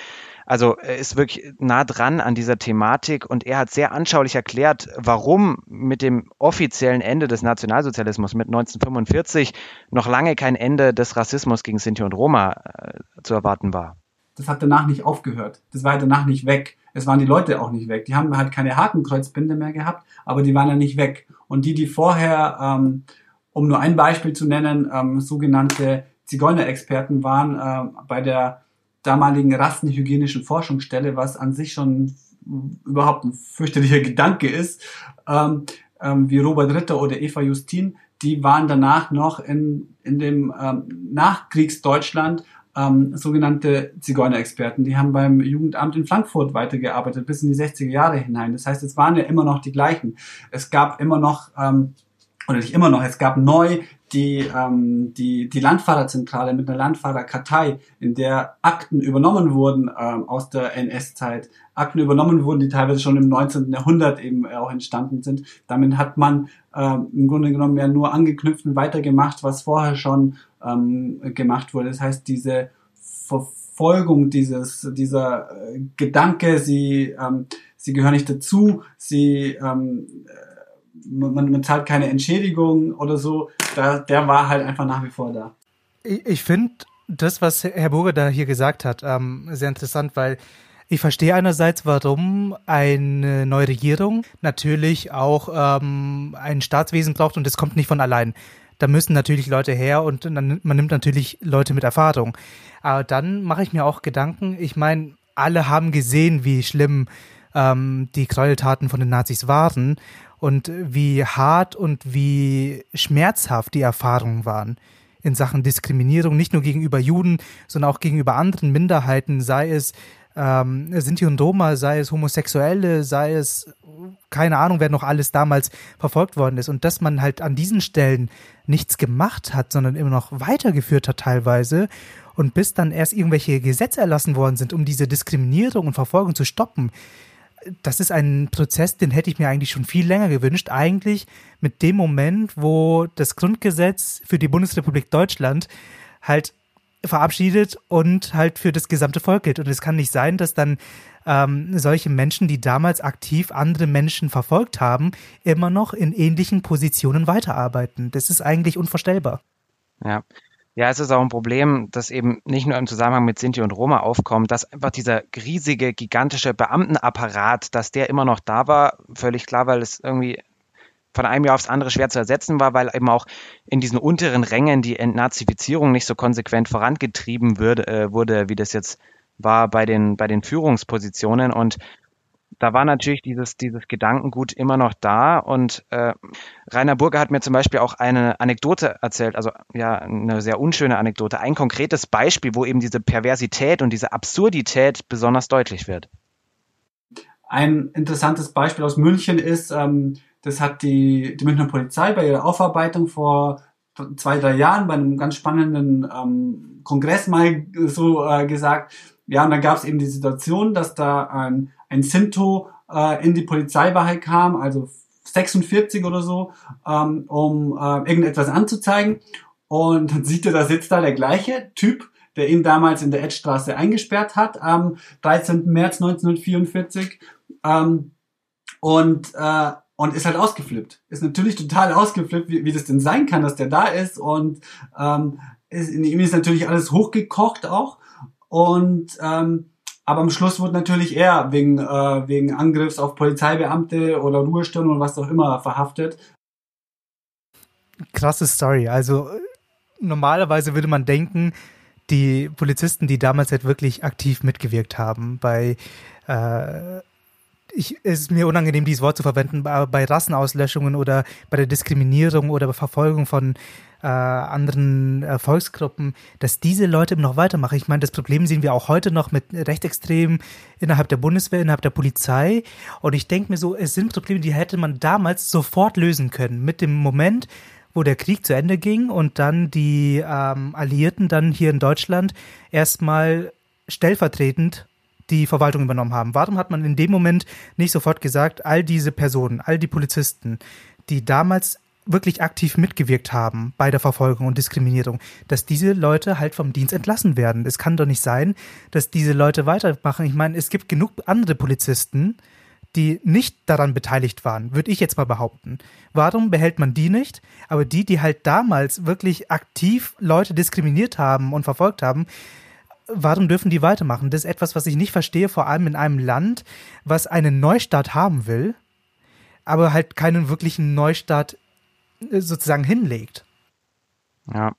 B: Also er ist wirklich nah dran an dieser Thematik und er hat sehr anschaulich erklärt, warum mit dem offiziellen Ende des Nationalsozialismus mit 1945 noch lange kein Ende des Rassismus gegen Sinti und Roma äh, zu erwarten war.
E: Das hat danach nicht aufgehört. Das war danach nicht weg. Es waren die Leute auch nicht weg. Die haben halt keine Hakenkreuzbinde mehr gehabt, aber die waren ja nicht weg. Und die, die vorher, ähm, um nur ein Beispiel zu nennen, ähm, sogenannte Zigeunerexperten waren äh, bei der damaligen rassenhygienischen Forschungsstelle, was an sich schon überhaupt ein fürchterlicher Gedanke ist, ähm, ähm, wie Robert Ritter oder Eva Justin, die waren danach noch in, in dem ähm, Nachkriegsdeutschland ähm, sogenannte Zigeunerexperten. Die haben beim Jugendamt in Frankfurt weitergearbeitet bis in die 60er Jahre hinein. Das heißt, es waren ja immer noch die gleichen. Es gab immer noch ähm, oder nicht immer noch, es gab neu die, ähm, die, die Landfahrerzentrale mit einer Landfahrerkartei, in der Akten übernommen wurden ähm, aus der NS-Zeit. Akten übernommen wurden, die teilweise schon im 19. Jahrhundert eben auch entstanden sind. Damit hat man ähm, im Grunde genommen ja nur angeknüpft und weitergemacht, was vorher schon ähm, gemacht wurde. Das heißt, diese Verfolgung, dieses, dieser äh, Gedanke, sie, ähm, sie gehören nicht dazu, sie ähm, man, man zahlt keine Entschädigung oder so. Da, der war halt einfach nach wie vor da.
C: Ich, ich finde das, was Herr Burger da hier gesagt hat, ähm, sehr interessant, weil ich verstehe einerseits, warum eine neue Regierung natürlich auch ähm, ein Staatswesen braucht und das kommt nicht von allein. Da müssen natürlich Leute her und dann, man nimmt natürlich Leute mit Erfahrung. Aber dann mache ich mir auch Gedanken, ich meine, alle haben gesehen, wie schlimm ähm, die Gräueltaten von den Nazis waren und wie hart und wie schmerzhaft die Erfahrungen waren in Sachen Diskriminierung, nicht nur gegenüber Juden, sondern auch gegenüber anderen Minderheiten, sei es ähm, Sinti und Roma, sei es Homosexuelle, sei es keine Ahnung, wer noch alles damals verfolgt worden ist und dass man halt an diesen Stellen nichts gemacht hat, sondern immer noch weitergeführt hat teilweise und bis dann erst irgendwelche Gesetze erlassen worden sind, um diese Diskriminierung und Verfolgung zu stoppen, das ist ein Prozess, den hätte ich mir eigentlich schon viel länger gewünscht. Eigentlich mit dem Moment, wo das Grundgesetz für die Bundesrepublik Deutschland halt verabschiedet und halt für das gesamte Volk gilt. Und es kann nicht sein, dass dann ähm, solche Menschen, die damals aktiv andere Menschen verfolgt haben, immer noch in ähnlichen Positionen weiterarbeiten. Das ist eigentlich unvorstellbar.
B: Ja, ja, es ist auch ein Problem, das eben nicht nur im Zusammenhang mit Sinti und Roma aufkommt, dass einfach dieser riesige, gigantische Beamtenapparat, dass der immer noch da war, völlig klar, weil es irgendwie von einem Jahr aufs andere schwer zu ersetzen war, weil eben auch in diesen unteren Rängen die Entnazifizierung nicht so konsequent vorangetrieben würde, äh, wurde, wie das jetzt war bei den, bei den Führungspositionen. Und da war natürlich dieses, dieses Gedankengut immer noch da. Und äh, Rainer Burger hat mir zum Beispiel auch eine Anekdote erzählt, also ja, eine sehr unschöne Anekdote, ein konkretes Beispiel, wo eben diese Perversität und diese Absurdität besonders deutlich wird.
E: Ein interessantes Beispiel aus München ist, ähm, das hat die, die Münchner Polizei bei ihrer Aufarbeitung vor zwei, drei Jahren bei einem ganz spannenden ähm, Kongress mal so äh, gesagt. Ja, und dann gab es eben die Situation, dass da ein ein Sinto äh, in die Polizeiwache kam, also 46 oder so, ähm, um äh, irgendetwas anzuzeigen. Und dann sieht er, da sitzt da der gleiche Typ, der ihn damals in der Edstraße eingesperrt hat, am 13. März 1944. Ähm, und, äh, und ist halt ausgeflippt. Ist natürlich total ausgeflippt, wie, wie das denn sein kann, dass der da ist. Und ähm, ist, in ihm ist natürlich alles hochgekocht auch. Und ähm, aber am Schluss wurde natürlich er wegen, äh, wegen Angriffs auf Polizeibeamte oder Ruhestörung und was auch immer verhaftet.
C: Krasse Story. Also normalerweise würde man denken, die Polizisten, die damals halt wirklich aktiv mitgewirkt haben bei äh, ich, es ist mir unangenehm, dieses Wort zu verwenden, bei Rassenauslöschungen oder bei der Diskriminierung oder bei Verfolgung von äh, anderen äh, Volksgruppen, dass diese Leute noch weitermachen. Ich meine, das Problem sehen wir auch heute noch mit Rechtsextremen innerhalb der Bundeswehr, innerhalb der Polizei. Und ich denke mir so, es sind Probleme, die hätte man damals sofort lösen können. Mit dem Moment, wo der Krieg zu Ende ging und dann die ähm, Alliierten dann hier in Deutschland erstmal stellvertretend die Verwaltung übernommen haben. Warum hat man in dem Moment nicht sofort gesagt, all diese Personen, all die Polizisten, die damals wirklich aktiv mitgewirkt haben bei der Verfolgung und Diskriminierung, dass diese Leute halt vom Dienst entlassen werden. Es kann doch nicht sein, dass diese Leute weitermachen. Ich meine, es gibt genug andere Polizisten, die nicht daran beteiligt waren, würde ich jetzt mal behaupten. Warum behält man die nicht? Aber die, die halt damals wirklich aktiv Leute diskriminiert haben und verfolgt haben, warum dürfen die weitermachen? Das ist etwas, was ich nicht verstehe, vor allem in einem Land, was einen Neustart haben will, aber halt keinen wirklichen Neustart äh, sozusagen hinlegt.
B: Ja.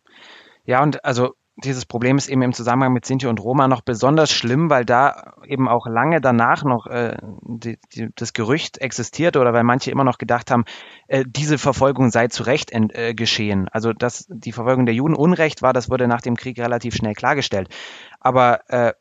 B: Ja, und also dieses Problem ist eben im Zusammenhang mit Sinti und Roma noch besonders schlimm, weil da eben auch lange danach noch äh, die, die, das Gerücht existierte oder weil manche immer noch gedacht haben, äh, diese Verfolgung sei zu Recht äh, geschehen. Also dass die Verfolgung der Juden Unrecht war, das wurde nach dem Krieg relativ schnell klargestellt. Aber äh,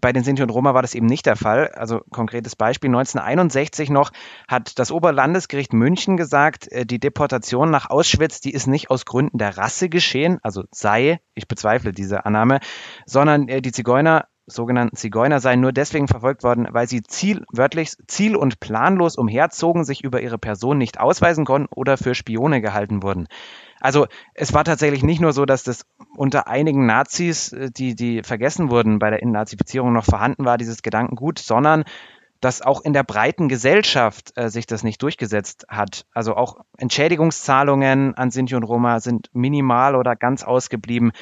B: bei den Sinti und Roma war das eben nicht der Fall. Also konkretes Beispiel, 1961 noch hat das Oberlandesgericht München gesagt, äh, die Deportation nach Auschwitz, die ist nicht aus Gründen der Rasse geschehen, also sei, ich bezweifle diese Annahme, sondern äh, die Zigeuner sogenannten Zigeuner seien nur deswegen verfolgt worden, weil sie ziel, wörtlich ziel- und planlos umherzogen, sich über ihre Person nicht ausweisen konnten oder für Spione gehalten wurden. Also es war tatsächlich nicht nur so, dass das unter einigen Nazis, äh, die, die vergessen wurden bei der Innazifizierung noch vorhanden war, dieses Gedankengut, sondern dass auch in der breiten Gesellschaft äh, sich das nicht durchgesetzt hat. Also auch Entschädigungszahlungen an Sinti und Roma sind minimal oder ganz ausgeblieben.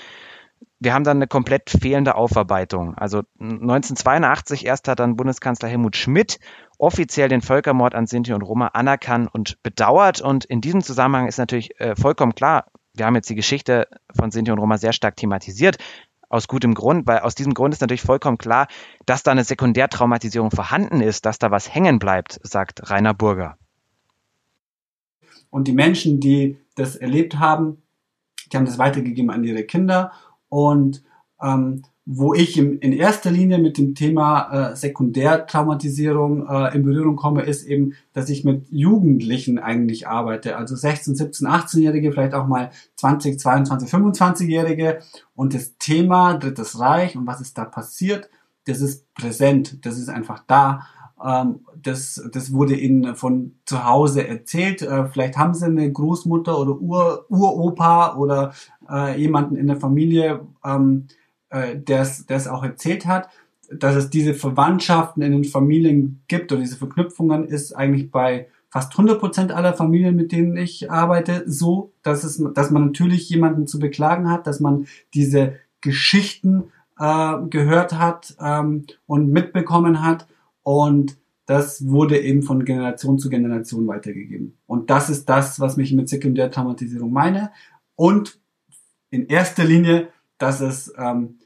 B: Wir haben dann eine komplett fehlende Aufarbeitung. Also 1982 erst hat dann Bundeskanzler Helmut Schmidt offiziell den Völkermord an Sinti und Roma anerkannt und bedauert. Und in diesem Zusammenhang ist natürlich äh, vollkommen klar, wir haben jetzt die Geschichte von Sinti und Roma sehr stark thematisiert. Aus gutem Grund, weil aus diesem Grund ist natürlich vollkommen klar, dass da eine Sekundärtraumatisierung vorhanden ist, dass da was hängen bleibt, sagt Rainer Burger.
E: Und die Menschen, die das erlebt haben, die haben das weitergegeben an ihre Kinder und ähm, wo ich im, in erster Linie mit dem Thema äh, Sekundärtraumatisierung äh, in Berührung komme, ist eben, dass ich mit Jugendlichen eigentlich arbeite, also 16, 17, 18-Jährige, vielleicht auch mal 20, 22, 25-Jährige. Und das Thema Drittes Reich und was ist da passiert, das ist präsent, das ist einfach da. Ähm, das, das wurde ihnen von zu Hause erzählt. Äh, vielleicht haben sie eine Großmutter oder Ur, Uropa oder äh, jemanden in der Familie, ähm, äh, der es auch erzählt hat, dass es diese Verwandtschaften in den Familien gibt oder diese Verknüpfungen ist eigentlich bei fast 100 Prozent aller Familien, mit denen ich arbeite, so, dass es, dass man natürlich jemanden zu beklagen hat, dass man diese Geschichten äh, gehört hat ähm, und mitbekommen hat und das wurde eben von Generation zu Generation weitergegeben. Und das ist das, was mich mit Sekundärtraumatisierung meine. Und in erster Linie, dass es ähm,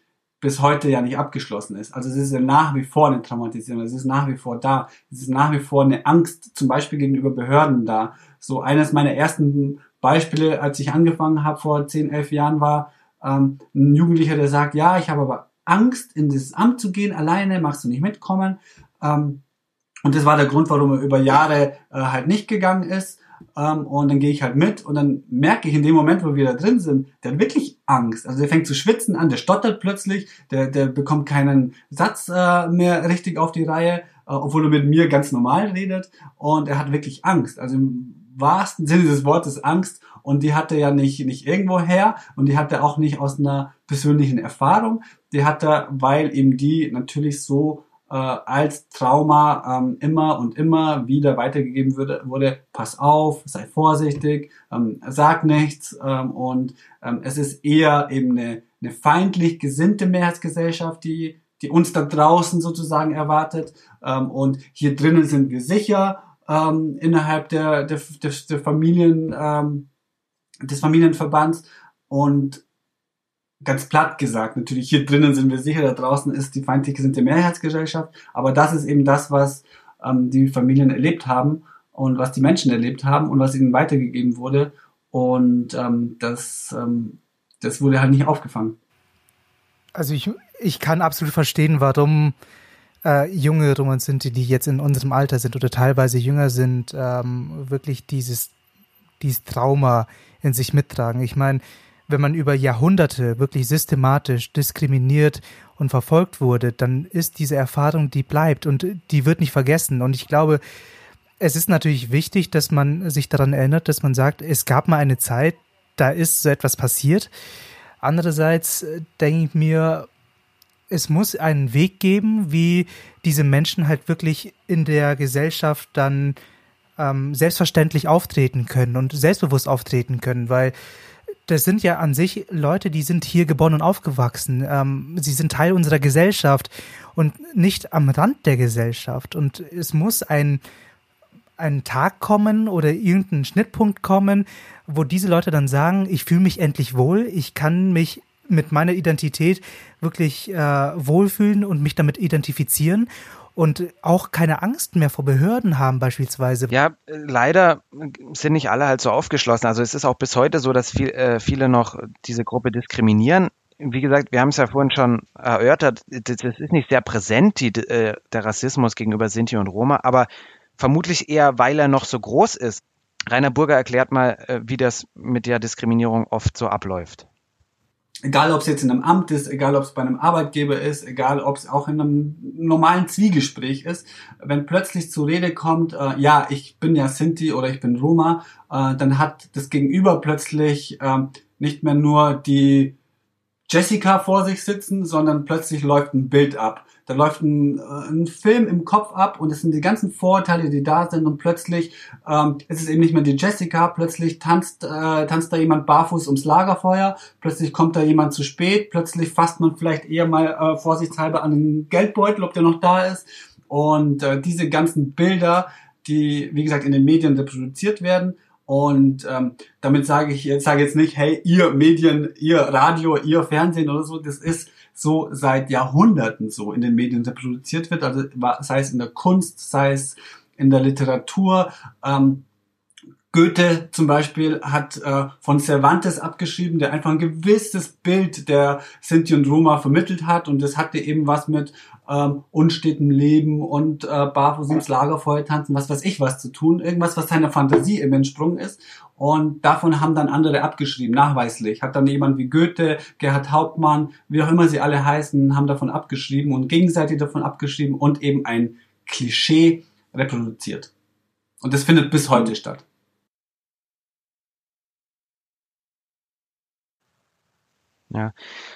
E: bis heute ja nicht abgeschlossen ist. Also es ist ja nach wie vor eine Traumatisierung, es ist nach wie vor da, es ist nach wie vor eine Angst, zum Beispiel gegenüber Behörden da. So eines meiner ersten Beispiele, als ich angefangen habe vor 10, 11 Jahren, war ähm, ein Jugendlicher, der sagt, ja, ich habe aber Angst, in dieses Amt zu gehen, alleine, magst du nicht mitkommen. Ähm, und das war der Grund, warum er über Jahre äh, halt nicht gegangen ist. Ähm, und dann gehe ich halt mit und dann merke ich in dem Moment, wo wir da drin sind, der hat wirklich Angst. Also der fängt zu schwitzen an, der stottert plötzlich, der, der bekommt keinen Satz äh, mehr richtig auf die Reihe, äh, obwohl er mit mir ganz normal redet. Und er hat wirklich Angst. Also im wahrsten Sinne des Wortes Angst. Und die hat er ja nicht, nicht irgendwo her und die hat er auch nicht aus einer persönlichen Erfahrung. Die hat er, weil eben die natürlich so äh, als Trauma ähm, immer und immer wieder weitergegeben wurde, wurde pass auf, sei vorsichtig, ähm, sag nichts ähm, und ähm, es ist eher eben eine, eine feindlich gesinnte Mehrheitsgesellschaft, die, die uns da draußen sozusagen erwartet ähm, und hier drinnen sind wir sicher ähm, innerhalb der, der, der, der Familien, ähm, des Familienverbands und ganz platt gesagt, natürlich hier drinnen sind wir sicher, da draußen ist die feindlich gesinnte Mehrheitsgesellschaft, aber das ist eben das, was ähm, die Familien erlebt haben und was die Menschen erlebt haben und was ihnen weitergegeben wurde und ähm, das, ähm, das wurde halt nicht aufgefangen.
C: Also ich, ich kann absolut verstehen, warum äh, junge Roman sind, die jetzt in unserem Alter sind oder teilweise jünger sind, ähm, wirklich dieses, dieses Trauma in sich mittragen. Ich meine, wenn man über Jahrhunderte wirklich systematisch diskriminiert und verfolgt wurde, dann ist diese Erfahrung, die bleibt und die wird nicht vergessen. Und ich glaube, es ist natürlich wichtig, dass man sich daran erinnert, dass man sagt, es gab mal eine Zeit, da ist so etwas passiert. Andererseits äh, denke ich mir, es muss einen Weg geben, wie diese Menschen halt wirklich in der Gesellschaft dann ähm, selbstverständlich auftreten können und selbstbewusst auftreten können, weil das sind ja an sich Leute, die sind hier geboren und aufgewachsen. Ähm, sie sind Teil unserer Gesellschaft und nicht am Rand der Gesellschaft. Und es muss ein, ein Tag kommen oder irgendein Schnittpunkt kommen, wo diese Leute dann sagen, ich fühle mich endlich wohl, ich kann mich mit meiner Identität wirklich äh, wohlfühlen und mich damit identifizieren und auch keine Angst mehr vor Behörden haben beispielsweise.
B: Ja, leider sind nicht alle halt so aufgeschlossen. Also es ist auch bis heute so, dass viel, äh, viele noch diese Gruppe diskriminieren. Wie gesagt, wir haben es ja vorhin schon erörtert, das ist nicht sehr präsent, die, äh, der Rassismus gegenüber Sinti und Roma, aber vermutlich eher, weil er noch so groß ist. Rainer Burger erklärt mal, äh, wie das mit der Diskriminierung oft so abläuft
E: egal ob es jetzt in einem Amt ist, egal ob es bei einem Arbeitgeber ist, egal ob es auch in einem normalen Zwiegespräch ist, wenn plötzlich zur Rede kommt, äh, ja, ich bin ja Sinti oder ich bin Roma, äh, dann hat das Gegenüber plötzlich äh, nicht mehr nur die Jessica vor sich sitzen, sondern plötzlich läuft ein Bild ab da läuft ein, äh, ein Film im Kopf ab und es sind die ganzen Vorurteile, die da sind und plötzlich ähm, ist es eben nicht mehr die Jessica, plötzlich tanzt, äh, tanzt da jemand barfuß ums Lagerfeuer, plötzlich kommt da jemand zu spät, plötzlich fasst man vielleicht eher mal äh, vorsichtshalber an den Geldbeutel, ob der noch da ist. Und äh, diese ganzen Bilder, die wie gesagt in den Medien reproduziert werden, und ähm, damit sage ich jetzt sage jetzt nicht, hey, ihr Medien, ihr Radio, ihr Fernsehen oder so, das ist so seit Jahrhunderten so in den Medien produziert wird, also sei es in der Kunst, sei es in der Literatur. Ähm, Goethe zum Beispiel hat äh, von Cervantes abgeschrieben, der einfach ein gewisses Bild der Sinti und Roma vermittelt hat. Und das hatte eben was mit ähm, unstetem Leben und äh, barfuß ins Lagerfeuer tanzen, was weiß ich was zu tun, irgendwas, was seiner Fantasie im entsprungen ist und davon haben dann andere abgeschrieben, nachweislich. Hat dann jemand wie Goethe, Gerhard Hauptmann, wie auch immer sie alle heißen, haben davon abgeschrieben und gegenseitig davon abgeschrieben und eben ein Klischee reproduziert. Und das findet bis heute statt.
B: Ja,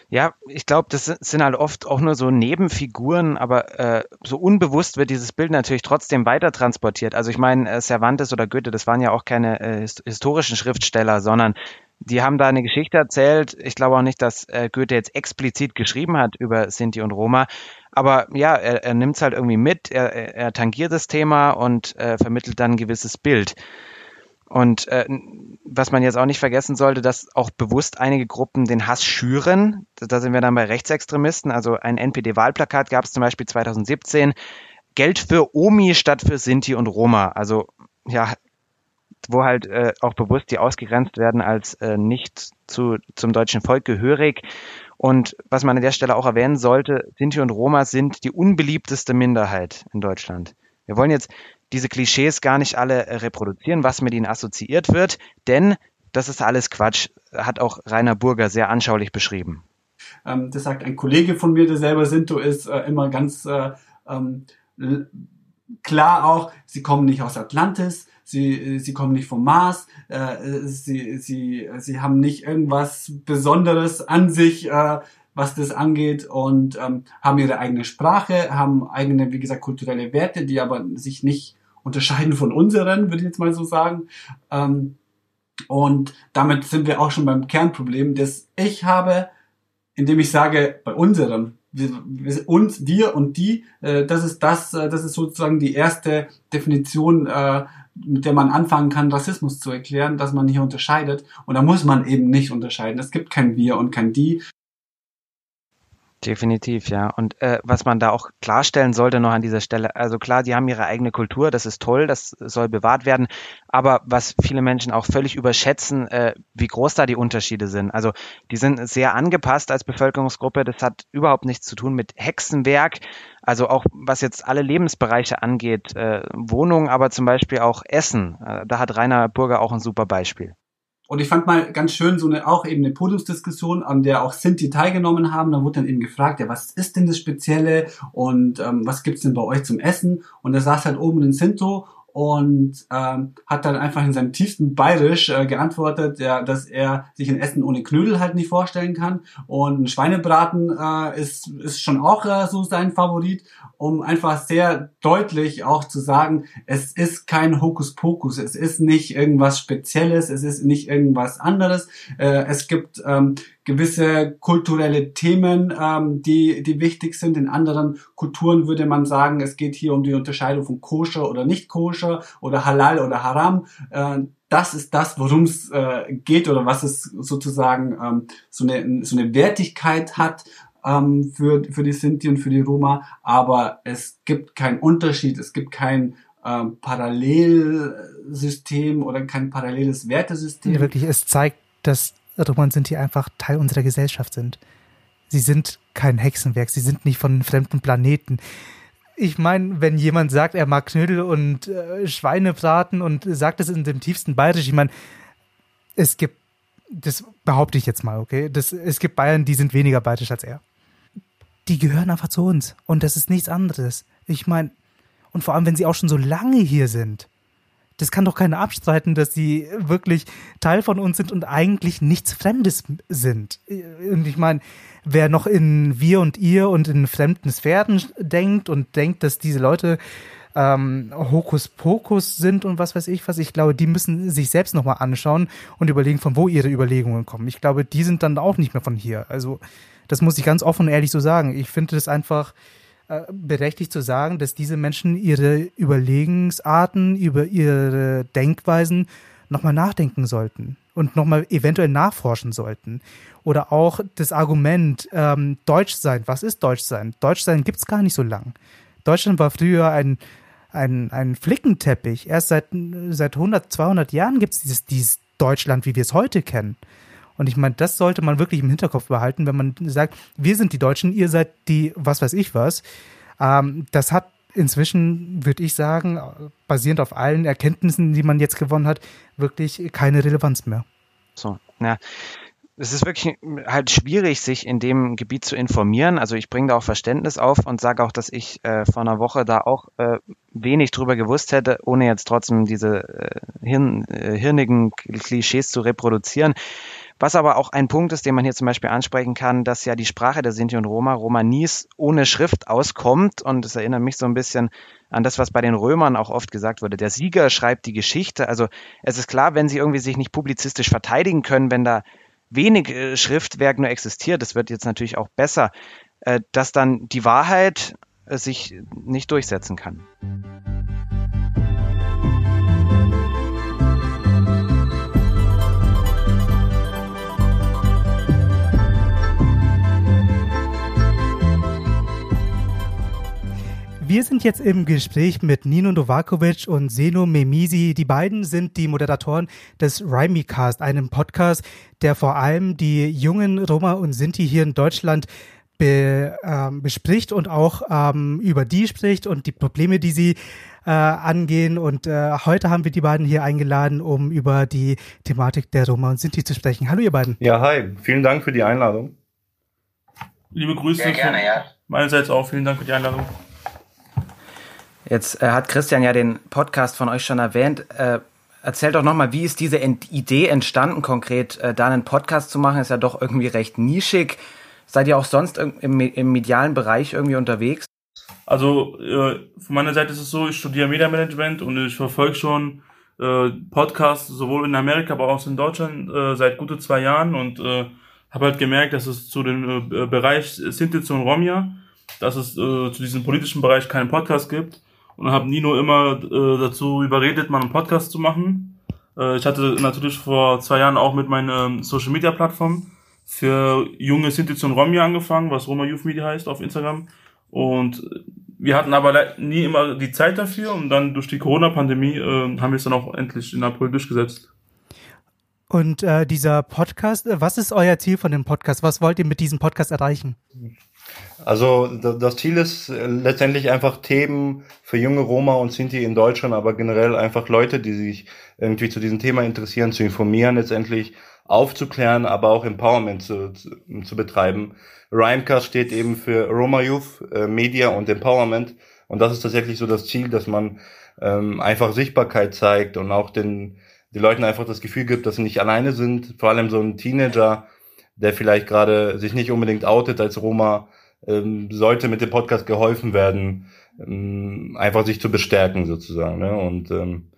B: ja ich glaube, das sind halt oft auch nur so Nebenfiguren, aber äh, so unbewusst wird dieses Bild natürlich trotzdem weiter transportiert. Also ich meine, äh, Cervantes oder Goethe, das waren ja auch keine äh, historischen Schriftsteller, sondern die haben da eine Geschichte erzählt. Ich glaube auch nicht, dass äh, Goethe jetzt explizit geschrieben hat über Sinti und Roma. Aber ja, er, er nimmt es halt irgendwie mit, er, er tangiert das Thema und äh, vermittelt dann ein gewisses Bild. Und äh, was man jetzt auch nicht vergessen sollte, dass auch bewusst einige Gruppen den Hass schüren. Da sind wir dann bei Rechtsextremisten. Also ein NPD-Wahlplakat gab es zum Beispiel 2017. Geld für Omi statt für Sinti und Roma. Also ja, wo halt äh, auch bewusst die ausgegrenzt werden als äh, nicht zu, zum deutschen Volk gehörig. Und was man an der Stelle auch erwähnen sollte, Sinti und Roma sind die unbeliebteste Minderheit in Deutschland. Wir wollen jetzt diese Klischees gar nicht alle äh, reproduzieren, was mit ihnen assoziiert wird, denn das ist alles Quatsch, hat auch Rainer Burger sehr anschaulich beschrieben.
E: Ähm, das sagt ein Kollege von mir, der selber Sinto ist, äh, immer ganz äh, ähm, klar auch, sie kommen nicht aus Atlantis, sie, sie kommen nicht vom Mars, äh, sie, sie, sie haben nicht irgendwas Besonderes an sich, äh, was das angeht und ähm, haben ihre eigene Sprache, haben eigene, wie gesagt, kulturelle Werte, die aber sich nicht unterscheiden von unseren, würde ich jetzt mal so sagen. Ähm, und damit sind wir auch schon beim Kernproblem, das ich habe, indem ich sage, bei unserem, wir, wir, uns, wir und die, äh, das ist das, äh, das ist sozusagen die erste Definition, äh, mit der man anfangen kann, Rassismus zu erklären, dass man hier unterscheidet. Und da muss man eben nicht unterscheiden. Es gibt kein Wir und kein Die.
B: Definitiv, ja. Und äh, was man da auch klarstellen sollte noch an dieser Stelle, also klar, die haben ihre eigene Kultur, das ist toll, das soll bewahrt werden, aber was viele Menschen auch völlig überschätzen, äh, wie groß da die Unterschiede sind. Also die sind sehr angepasst als Bevölkerungsgruppe, das hat überhaupt nichts zu tun mit Hexenwerk, also auch was jetzt alle Lebensbereiche angeht, äh, Wohnung, aber zum Beispiel auch Essen, äh, da hat Rainer Burger auch ein super Beispiel.
E: Und ich fand mal ganz schön so eine auch eben eine Podiumsdiskussion, an der auch Sinti teilgenommen haben. Da wurde dann eben gefragt, ja, was ist denn das Spezielle und ähm, was gibt's denn bei euch zum Essen? Und da saß halt oben ein Sinto und ähm, hat dann einfach in seinem tiefsten Bayerisch äh, geantwortet, ja, dass er sich ein Essen ohne Knödel halt nicht vorstellen kann. Und ein Schweinebraten äh, ist, ist schon auch äh, so sein Favorit, um einfach sehr deutlich auch zu sagen, es ist kein Hokuspokus, es ist nicht irgendwas Spezielles, es ist nicht irgendwas anderes, äh, es gibt ähm, gewisse kulturelle Themen, ähm, die, die wichtig sind. In anderen Kulturen würde man sagen, es geht hier um die Unterscheidung von koscher oder nicht koscher oder halal oder haram. Äh, das ist das, worum es äh, geht oder was es sozusagen ähm, so, eine, so eine Wertigkeit hat ähm, für, für die Sinti und für die Roma. Aber es gibt keinen Unterschied, es gibt kein ähm, Parallelsystem oder kein paralleles Wertesystem.
C: Ja, wirklich, es zeigt, dass Roman Sinti einfach Teil unserer Gesellschaft sind. Sie sind kein Hexenwerk, sie sind nicht von fremden Planeten. Ich meine, wenn jemand sagt, er mag Knödel und äh, Schweinebraten und sagt es in dem tiefsten Bayerisch, ich meine, es gibt, das behaupte ich jetzt mal, okay? Das, es gibt Bayern, die sind weniger bayerisch als er. Die gehören einfach zu uns und das ist nichts anderes. Ich meine, und vor allem, wenn sie auch schon so lange hier sind das kann doch keiner abstreiten, dass sie wirklich Teil von uns sind und eigentlich nichts Fremdes sind. Und ich meine, wer noch in wir und ihr und in fremden Sphären denkt und denkt, dass diese Leute ähm, Hokuspokus sind und was weiß ich was, ich glaube, die müssen sich selbst nochmal anschauen und überlegen, von wo ihre Überlegungen kommen. Ich glaube, die sind dann auch nicht mehr von hier. Also, das muss ich ganz offen und ehrlich so sagen. Ich finde das einfach, berechtigt zu sagen, dass diese Menschen ihre Überlegensarten, über ihre Denkweisen nochmal nachdenken sollten und nochmal eventuell nachforschen sollten. Oder auch das Argument, ähm, Deutsch sein, was ist Deutsch sein? Deutsch sein gibt's gar nicht so lang. Deutschland war früher ein, ein, ein Flickenteppich. Erst seit, seit 100, 200 Jahren gibt's dieses, dieses Deutschland, wie wir es heute kennen. Und ich meine, das sollte man wirklich im Hinterkopf behalten, wenn man sagt, wir sind die Deutschen, ihr seid die, was weiß ich was. Ähm, das hat inzwischen, würde ich sagen, basierend auf allen Erkenntnissen, die man jetzt gewonnen hat, wirklich keine Relevanz mehr.
B: So, ja. Es ist wirklich halt schwierig, sich in dem Gebiet zu informieren. Also ich bringe da auch Verständnis auf und sage auch, dass ich äh, vor einer Woche da auch äh, wenig drüber gewusst hätte, ohne jetzt trotzdem diese äh, hirn, äh, hirnigen Klischees zu reproduzieren. Was aber auch ein Punkt ist, den man hier zum Beispiel ansprechen kann, dass ja die Sprache der Sinti und Roma, Romanis, ohne Schrift auskommt. Und es erinnert mich so ein bisschen an das, was bei den Römern auch oft gesagt wurde. Der Sieger schreibt die Geschichte. Also es ist klar, wenn sie irgendwie sich nicht publizistisch verteidigen können, wenn da wenig äh, Schriftwerk nur existiert, das wird jetzt natürlich auch besser, äh, dass dann die Wahrheit äh, sich nicht durchsetzen kann.
C: Wir sind jetzt im Gespräch mit Nino Novakovic und Seno Memisi. Die beiden sind die Moderatoren des Rhymecast, einem Podcast, der vor allem die jungen Roma und Sinti hier in Deutschland be, ähm, bespricht und auch ähm, über die spricht und die Probleme, die sie äh, angehen. Und äh, heute haben wir die beiden hier eingeladen, um über die Thematik der Roma und Sinti zu sprechen. Hallo ihr beiden.
F: Ja, hi. Vielen Dank für die Einladung.
G: Liebe Grüße. Sehr gerne, ja. Meinerseits auch. Vielen Dank für die Einladung.
B: Jetzt äh, hat Christian ja den Podcast von euch schon erwähnt. Äh, erzählt doch nochmal, wie ist diese Ent Idee entstanden, konkret äh, da einen Podcast zu machen? Ist ja doch irgendwie recht nischig. Seid ihr auch sonst im, im medialen Bereich irgendwie unterwegs?
G: Also äh, von meiner Seite ist es so, ich studiere Mediamanagement und ich verfolge schon äh, Podcasts sowohl in Amerika, aber auch in Deutschland äh, seit gute zwei Jahren und äh, habe halt gemerkt, dass es zu dem äh, Bereich Sinti und Romja, dass es äh, zu diesem politischen Bereich keinen Podcast gibt und habe Nino immer äh, dazu überredet, mal einen Podcast zu machen. Äh, ich hatte natürlich vor zwei Jahren auch mit meiner ähm, Social Media Plattform für junge Sinti und Romi angefangen, was Roma Youth Media heißt auf Instagram. Und wir hatten aber nie immer die Zeit dafür und dann durch die Corona-Pandemie äh, haben wir es dann auch endlich in April durchgesetzt.
C: Und äh, dieser Podcast, äh, was ist euer Ziel von dem Podcast? Was wollt ihr mit diesem Podcast erreichen?
F: Also das Ziel ist äh, letztendlich einfach Themen für junge Roma und Sinti in Deutschland, aber generell einfach Leute, die sich irgendwie zu diesem Thema interessieren, zu informieren, letztendlich aufzuklären, aber auch Empowerment zu, zu, zu betreiben. Rhymecast steht eben für Roma Youth, äh, Media und Empowerment, Und das ist tatsächlich so das Ziel, dass man ähm, einfach Sichtbarkeit zeigt und auch den, den Leuten einfach das Gefühl gibt, dass sie nicht alleine sind. Vor allem so ein Teenager, der vielleicht gerade sich nicht unbedingt outet als Roma, ähm, sollte mit dem Podcast geholfen werden, ähm, einfach sich zu bestärken sozusagen. Ne? Und ähm,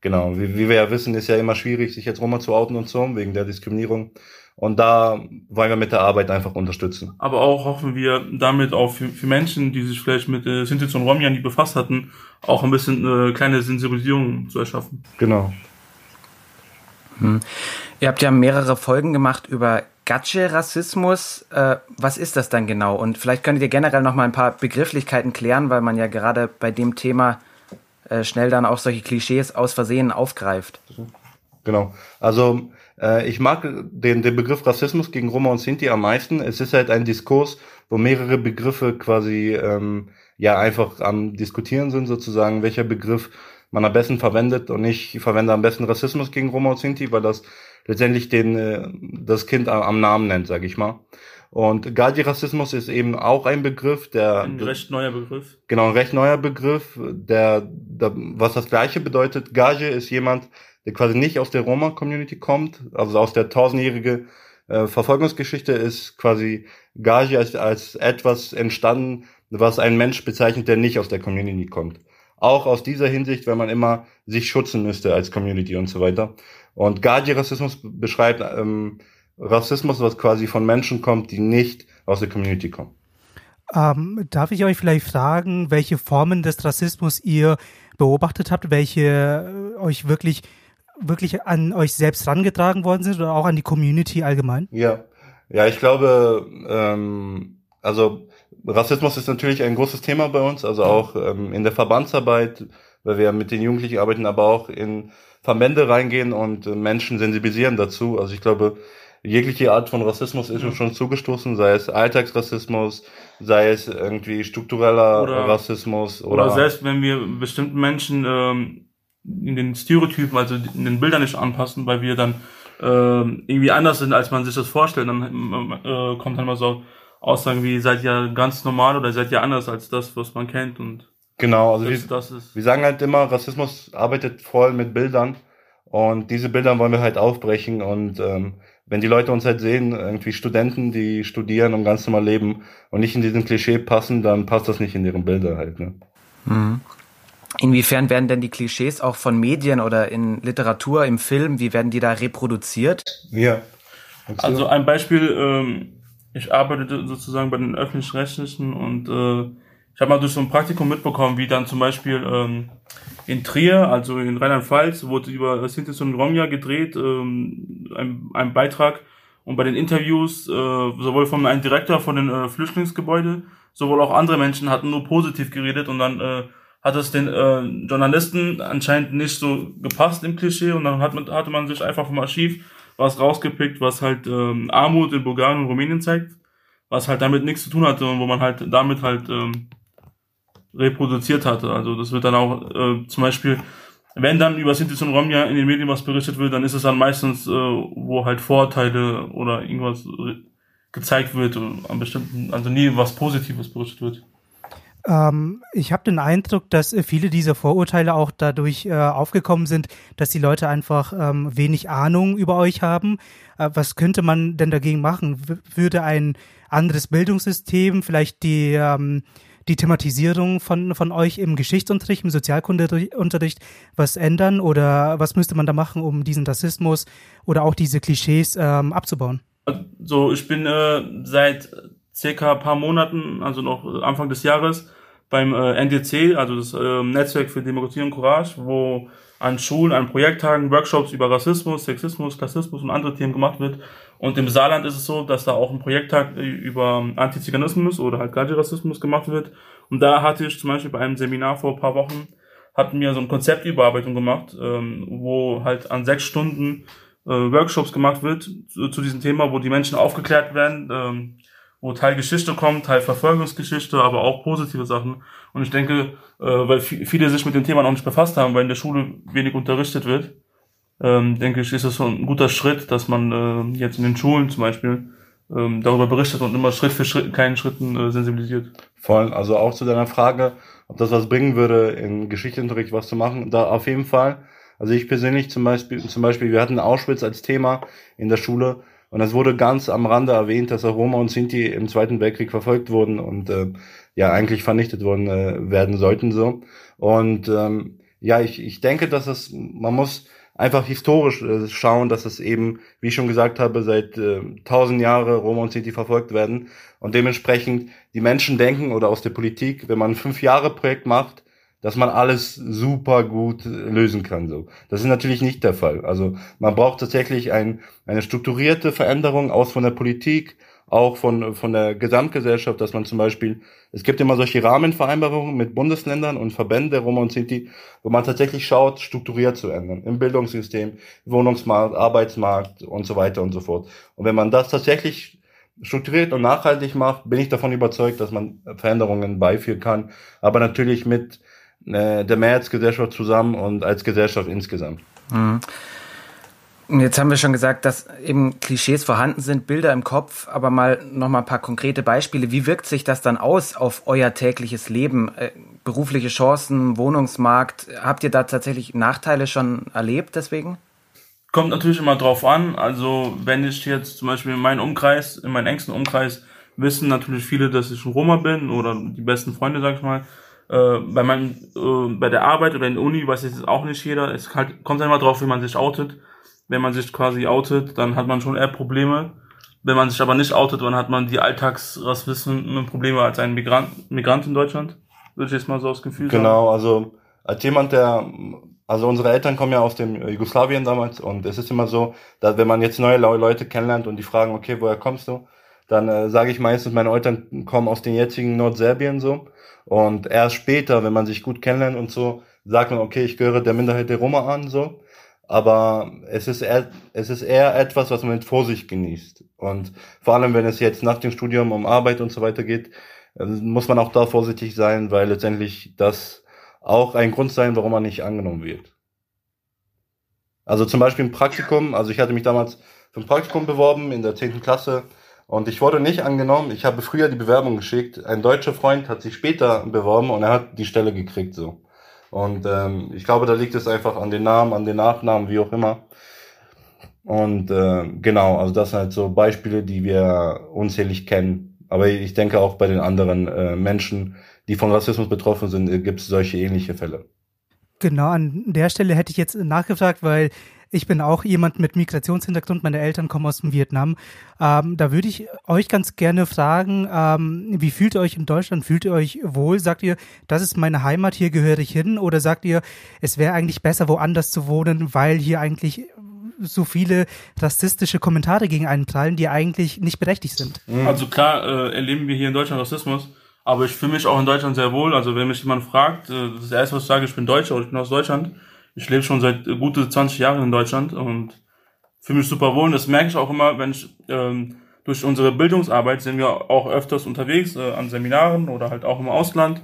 F: genau, wie, wie wir ja wissen, ist ja immer schwierig, sich als Roma zu outen und so, wegen der Diskriminierung. Und da wollen wir mit der Arbeit einfach unterstützen.
G: Aber auch hoffen wir damit auch für, für Menschen, die sich vielleicht mit äh, Sinti und Romja nie befasst hatten, auch ein bisschen äh, kleine Sensibilisierung zu erschaffen.
F: Genau.
B: Hm. Ihr habt ja mehrere Folgen gemacht über Gatsche-Rassismus. Äh, was ist das dann genau? Und vielleicht könntet ihr generell noch mal ein paar Begrifflichkeiten klären, weil man ja gerade bei dem Thema äh, schnell dann auch solche Klischees aus Versehen aufgreift.
F: Genau. Also äh, ich mag den, den Begriff Rassismus gegen Roma und Sinti am meisten. Es ist halt ein Diskurs, wo mehrere Begriffe quasi ähm, ja einfach am Diskutieren sind, sozusagen, welcher Begriff man am besten verwendet und ich verwende am besten Rassismus gegen Roma und Sinti, weil das letztendlich den äh, das Kind am, am Namen nennt, sage ich mal. Und Gaji-Rassismus ist eben auch ein Begriff, der
G: ein recht neuer Begriff.
F: Genau, ein recht neuer Begriff, der, der was das Gleiche bedeutet. Gaji ist jemand, der quasi nicht aus der Roma-Community kommt, also aus der tausendjährige äh, Verfolgungsgeschichte ist quasi Gaji als, als etwas entstanden, was ein Mensch bezeichnet, der nicht aus der Community kommt. Auch aus dieser Hinsicht, wenn man immer sich schützen müsste als Community und so weiter. Und Gaji-Rassismus beschreibt ähm, Rassismus, was quasi von Menschen kommt, die nicht aus der Community kommen.
C: Ähm, darf ich euch vielleicht fragen, welche Formen des Rassismus ihr beobachtet habt, welche äh, euch wirklich wirklich an euch selbst rangetragen worden sind oder auch an die Community allgemein?
F: Ja, ja, ich glaube, ähm, also Rassismus ist natürlich ein großes Thema bei uns, also auch ähm, in der Verbandsarbeit, weil wir mit den Jugendlichen arbeiten, aber auch in Verbände reingehen und äh, Menschen sensibilisieren dazu. Also ich glaube, jegliche Art von Rassismus ist uns schon zugestoßen, sei es Alltagsrassismus, sei es irgendwie struktureller oder, Rassismus.
G: Oder, oder selbst wenn wir bestimmten Menschen ähm, in den Stereotypen, also in den Bildern nicht anpassen, weil wir dann äh, irgendwie anders sind, als man sich das vorstellt. Dann äh, kommt dann mal so Aussagen wie, seid ihr ganz normal oder seid ihr anders als das, was man kennt und
F: Genau, also das, wir, das ist wir sagen halt immer, Rassismus arbeitet voll mit Bildern und diese Bilder wollen wir halt aufbrechen und ähm, wenn die Leute uns halt sehen, irgendwie Studenten, die studieren und ganz normal leben und nicht in diesem Klischee passen, dann passt das nicht in deren Bilder halt. Ne?
B: Mhm. Inwiefern werden denn die Klischees auch von Medien oder in Literatur, im Film, wie werden die da reproduziert?
F: Ja.
G: Also ein Beispiel, ähm, ich arbeite sozusagen bei den öffentlich-rechtlichen und äh, ich habe mal durch so ein Praktikum mitbekommen, wie dann zum Beispiel ähm, in Trier, also in Rheinland-Pfalz, wurde über Sintis und Romja gedreht, ähm, ein, ein Beitrag. Und bei den Interviews, äh, sowohl von einem Direktor von den äh, Flüchtlingsgebäude, sowohl auch andere Menschen hatten nur positiv geredet. Und dann äh, hat es den äh, Journalisten anscheinend nicht so gepasst im Klischee. Und dann hat man, hatte man sich einfach vom Archiv was rausgepickt, was halt ähm, Armut in Bulgarien und Rumänien zeigt, was halt damit nichts zu tun hatte und wo man halt damit halt ähm, reproduziert hatte. Also das wird dann auch äh, zum Beispiel, wenn dann über Sinti und Romja in den Medien was berichtet wird, dann ist es dann meistens, äh, wo halt Vorteile oder irgendwas gezeigt wird an bestimmten, also nie was Positives berichtet wird.
C: Ähm, ich habe den Eindruck, dass äh, viele dieser Vorurteile auch dadurch äh, aufgekommen sind, dass die Leute einfach ähm, wenig Ahnung über euch haben. Äh, was könnte man denn dagegen machen? W würde ein anderes Bildungssystem vielleicht die ähm, die Thematisierung von, von euch im Geschichtsunterricht, im Sozialkundeunterricht was ändern oder was müsste man da machen, um diesen Rassismus oder auch diese Klischees ähm, abzubauen?
G: So, ich bin äh, seit circa paar Monaten, also noch Anfang des Jahres, beim äh, NDC, also das äh, Netzwerk für Demokratie und Courage, wo an Schulen, an Projekttagen, Workshops über Rassismus, Sexismus, Klassismus und andere Themen gemacht wird. Und im Saarland ist es so, dass da auch ein Projekttag über Antiziganismus oder halt Gaji-Rassismus gemacht wird. Und da hatte ich zum Beispiel bei einem Seminar vor ein paar Wochen, hatten wir so eine Konzeptüberarbeitung gemacht, ähm, wo halt an sechs Stunden äh, Workshops gemacht wird zu, zu, diesem Thema, wo die Menschen aufgeklärt werden, ähm, wo Teil Geschichte kommt, Teil Verfolgungsgeschichte, aber auch positive Sachen. Und ich denke, äh, weil viele sich mit dem Thema noch nicht befasst haben, weil in der Schule wenig unterrichtet wird, ähm, denke ich, ist es so ein guter Schritt, dass man äh, jetzt in den Schulen zum Beispiel ähm, darüber berichtet und immer Schritt für Schritt, kleinen Schritten äh, sensibilisiert.
F: Voll, also auch zu deiner Frage, ob das was bringen würde, im Geschichtsunterricht was zu machen. Da auf jeden Fall. Also ich persönlich zum Beispiel, zum Beispiel, wir hatten Auschwitz als Thema in der Schule und es wurde ganz am Rande erwähnt, dass auch Roma und Sinti im Zweiten Weltkrieg verfolgt wurden und äh, ja eigentlich vernichtet worden äh, werden sollten so. Und ähm, ja, ich, ich denke, dass es, man muss einfach historisch äh, schauen, dass es eben, wie ich schon gesagt habe, seit äh, tausend äh, Jahre Roma und Sinti verfolgt werden und dementsprechend die Menschen denken oder aus der Politik, wenn man ein fünf Jahre Projekt macht, dass man alles super gut äh, lösen kann. So, das ist natürlich nicht der Fall. Also man braucht tatsächlich ein, eine strukturierte Veränderung aus von der Politik, auch von, von der Gesamtgesellschaft, dass man zum Beispiel, es gibt immer solche Rahmenvereinbarungen mit Bundesländern und Verbänden der Roma und Sinti, wo man tatsächlich schaut, strukturiert zu ändern. Im Bildungssystem, Wohnungsmarkt, Arbeitsmarkt und so weiter und so fort. Und wenn man das tatsächlich strukturiert und nachhaltig macht, bin ich davon überzeugt, dass man Veränderungen beiführen kann. Aber natürlich mit äh, der Mehrheitsgesellschaft zusammen und als Gesellschaft insgesamt. Mhm.
B: Jetzt haben wir schon gesagt, dass eben Klischees vorhanden sind, Bilder im Kopf, aber mal noch mal ein paar konkrete Beispiele. Wie wirkt sich das dann aus auf euer tägliches Leben? Äh, berufliche Chancen, Wohnungsmarkt, habt ihr da tatsächlich Nachteile schon erlebt deswegen?
G: Kommt natürlich immer drauf an. Also wenn ich jetzt zum Beispiel in meinem Umkreis, in meinem engsten Umkreis, wissen natürlich viele, dass ich ein Roma bin oder die besten Freunde, sag ich mal. Äh, bei meinem, äh, bei der Arbeit oder in der Uni weiß jetzt auch nicht jeder. Es halt, kommt immer drauf, wie man sich outet wenn man sich quasi outet, dann hat man schon eher Probleme. Wenn man sich aber nicht outet, dann hat man die alltagsrassistischen Probleme als ein Migrant, Migrant in Deutschland. Würde ich jetzt mal so aus Gefühl
F: Genau, sagen. also als jemand, der, also unsere Eltern kommen ja aus dem Jugoslawien damals und es ist immer so, dass wenn man jetzt neue Leute kennenlernt und die fragen, okay, woher kommst du? Dann äh, sage ich meistens, meine Eltern kommen aus den jetzigen Nordserbien so. Und erst später, wenn man sich gut kennenlernt und so, sagt man, okay, ich gehöre der Minderheit der Roma an, so aber es ist eher, es ist eher etwas, was man mit Vorsicht genießt. Und vor allem, wenn es jetzt nach dem Studium um Arbeit und so weiter geht, äh, muss man auch da vorsichtig sein, weil letztendlich das auch ein Grund sein, warum man nicht angenommen wird. Also zum Beispiel ein Praktikum, also ich hatte mich damals für ein Praktikum beworben in der zehnten Klasse und ich wurde nicht angenommen. Ich habe früher die Bewerbung geschickt. Ein deutscher Freund hat sich später beworben und er hat die Stelle gekriegt so. Und ähm, ich glaube, da liegt es einfach an den Namen, an den Nachnamen, wie auch immer. Und äh, genau, also das sind halt so Beispiele, die wir unzählig kennen. Aber ich denke auch bei den anderen äh, Menschen, die von Rassismus betroffen sind, äh, gibt es solche ähnliche Fälle.
C: Genau, an der Stelle hätte ich jetzt nachgefragt, weil ich bin auch jemand mit Migrationshintergrund. Meine Eltern kommen aus dem Vietnam. Ähm, da würde ich euch ganz gerne fragen, ähm, wie fühlt ihr euch in Deutschland? Fühlt ihr euch wohl? Sagt ihr, das ist meine Heimat, hier gehöre ich hin? Oder sagt ihr, es wäre eigentlich besser, woanders zu wohnen, weil hier eigentlich so viele rassistische Kommentare gegen einen prallen, die eigentlich nicht berechtigt sind?
G: Mhm. Also klar äh, erleben wir hier in Deutschland Rassismus. Aber ich fühle mich auch in Deutschland sehr wohl. Also wenn mich jemand fragt, äh, das erste, was ich sage, ich bin Deutscher oder ich bin aus Deutschland, ich lebe schon seit gute 20 Jahren in Deutschland und fühle mich super wohl. Und das merke ich auch immer, wenn ich ähm, durch unsere Bildungsarbeit sind wir auch öfters unterwegs äh, an Seminaren oder halt auch im Ausland.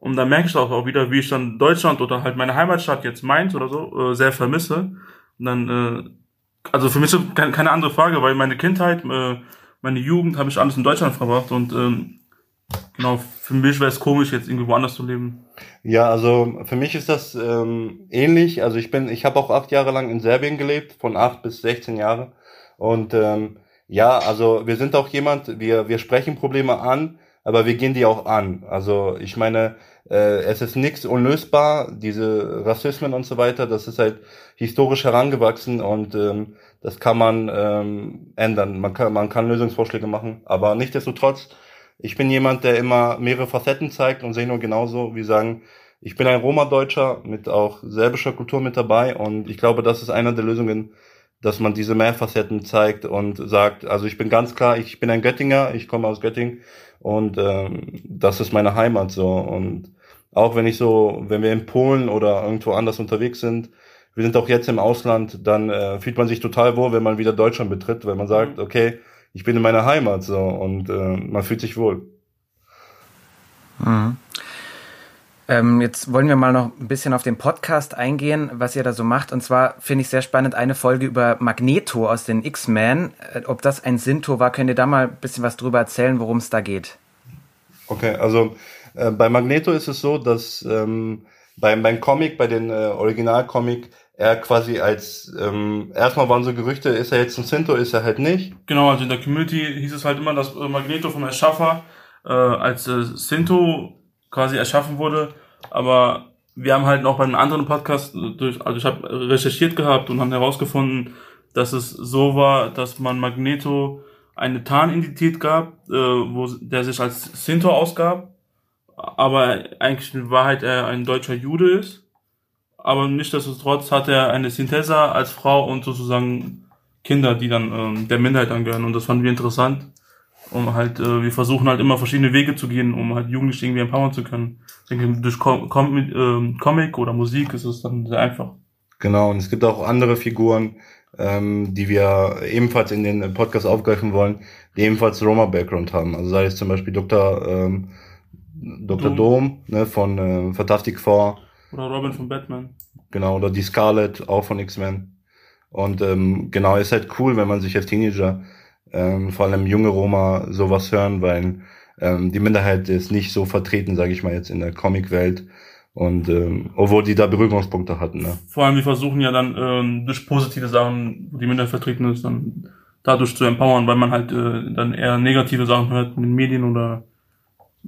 G: Und da merke ich auch, auch wieder, wie ich dann Deutschland oder halt meine Heimatstadt jetzt Mainz oder so äh, sehr vermisse. Und dann, äh, also für mich ist keine, keine andere Frage, weil meine Kindheit, äh, meine Jugend habe ich alles in Deutschland verbracht und ähm, Genau, für mich wäre es komisch, jetzt irgendwie woanders zu leben.
F: Ja, also für mich ist das ähm, ähnlich. Also ich bin, ich habe auch acht Jahre lang in Serbien gelebt, von acht bis 16 Jahre. Und ähm, ja, also wir sind auch jemand, wir, wir sprechen Probleme an, aber wir gehen die auch an. Also ich meine, äh, es ist nichts unlösbar, diese Rassismen und so weiter, das ist halt historisch herangewachsen und ähm, das kann man ähm, ändern. Man kann, man kann Lösungsvorschläge machen, aber nichtsdestotrotz ich bin jemand, der immer mehrere Facetten zeigt und sehe nur genauso, wie sagen, ich bin ein Roma-Deutscher mit auch serbischer Kultur mit dabei und ich glaube, das ist einer der Lösungen, dass man diese Mehrfacetten zeigt und sagt, also ich bin ganz klar, ich bin ein Göttinger, ich komme aus Göttingen und ähm, das ist meine Heimat so und auch wenn ich so, wenn wir in Polen oder irgendwo anders unterwegs sind, wir sind auch jetzt im Ausland, dann äh, fühlt man sich total wohl, wenn man wieder Deutschland betritt, weil man sagt, mhm. okay, ich bin in meiner Heimat so und äh, man fühlt sich wohl.
B: Mhm. Ähm, jetzt wollen wir mal noch ein bisschen auf den Podcast eingehen, was ihr da so macht. Und zwar finde ich sehr spannend eine Folge über Magneto aus den X-Men. Äh, ob das ein Sinto war, könnt ihr da mal ein bisschen was drüber erzählen, worum es da geht?
F: Okay, also äh, bei Magneto ist es so, dass ähm, beim, beim Comic, bei den äh, Originalcomic, er quasi als, ähm, erstmal waren so Gerüchte, ist er jetzt ein Sinto, ist er halt nicht.
G: Genau, also in der Community hieß es halt immer, dass äh, Magneto vom Erschaffer äh, als äh, Sinto quasi erschaffen wurde, aber wir haben halt noch bei einem anderen Podcast durch, also ich habe recherchiert gehabt und haben herausgefunden, dass es so war, dass man Magneto eine Tarnidentität gab, äh, wo der sich als Sinto ausgab, aber eigentlich in Wahrheit er ein deutscher Jude ist aber nichtsdestotrotz hat er eine Synthesa als Frau und sozusagen Kinder, die dann ähm, der Minderheit angehören. Und das fanden wir interessant. Um halt, äh, wir versuchen halt immer verschiedene Wege zu gehen, um halt Jugendliche irgendwie empowern zu können. Ich denke, durch Com Com äh, Comic oder Musik ist es dann sehr einfach.
F: Genau, und es gibt auch andere Figuren, ähm, die wir ebenfalls in den Podcast aufgreifen wollen, die ebenfalls Roma-Background haben. Also sei es zum Beispiel Dr. Ähm, Dr. Dom, Dom ne, von äh, Fantastic Four
G: oder Robin von Batman.
F: Genau, oder die Scarlet, auch von X-Men. Und ähm, genau, ist halt cool, wenn man sich als Teenager, ähm, vor allem junge Roma, sowas hören, weil ähm, die Minderheit ist nicht so vertreten, sage ich mal jetzt, in der Comic-Welt. Und ähm, obwohl die da Berührungspunkte hatten. Ne?
G: Vor allem, wir versuchen ja dann ähm, durch positive Sachen, wo die Minderheit vertreten ist, dann dadurch zu empowern, weil man halt äh, dann eher negative Sachen hört in den Medien oder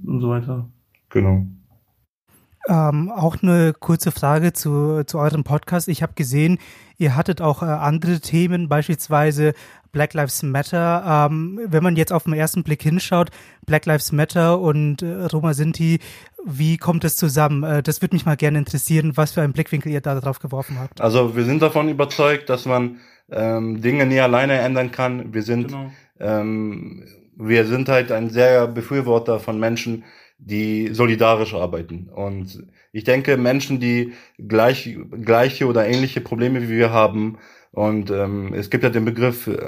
G: und so weiter.
F: Genau.
C: Ähm, auch eine kurze Frage zu, zu eurem Podcast. Ich habe gesehen, ihr hattet auch äh, andere Themen, beispielsweise Black Lives Matter. Ähm, wenn man jetzt auf den ersten Blick hinschaut, Black Lives Matter und äh, Roma Sinti, wie kommt es zusammen? Äh, das würde mich mal gerne interessieren, was für einen Blickwinkel ihr da drauf geworfen habt.
F: Also wir sind davon überzeugt, dass man ähm, Dinge nie alleine ändern kann. Wir sind, genau. ähm, wir sind halt ein sehr Befürworter von Menschen, die solidarisch arbeiten. Und ich denke, Menschen, die gleich, gleiche oder ähnliche Probleme wie wir haben, und ähm, es gibt ja den Begriff äh,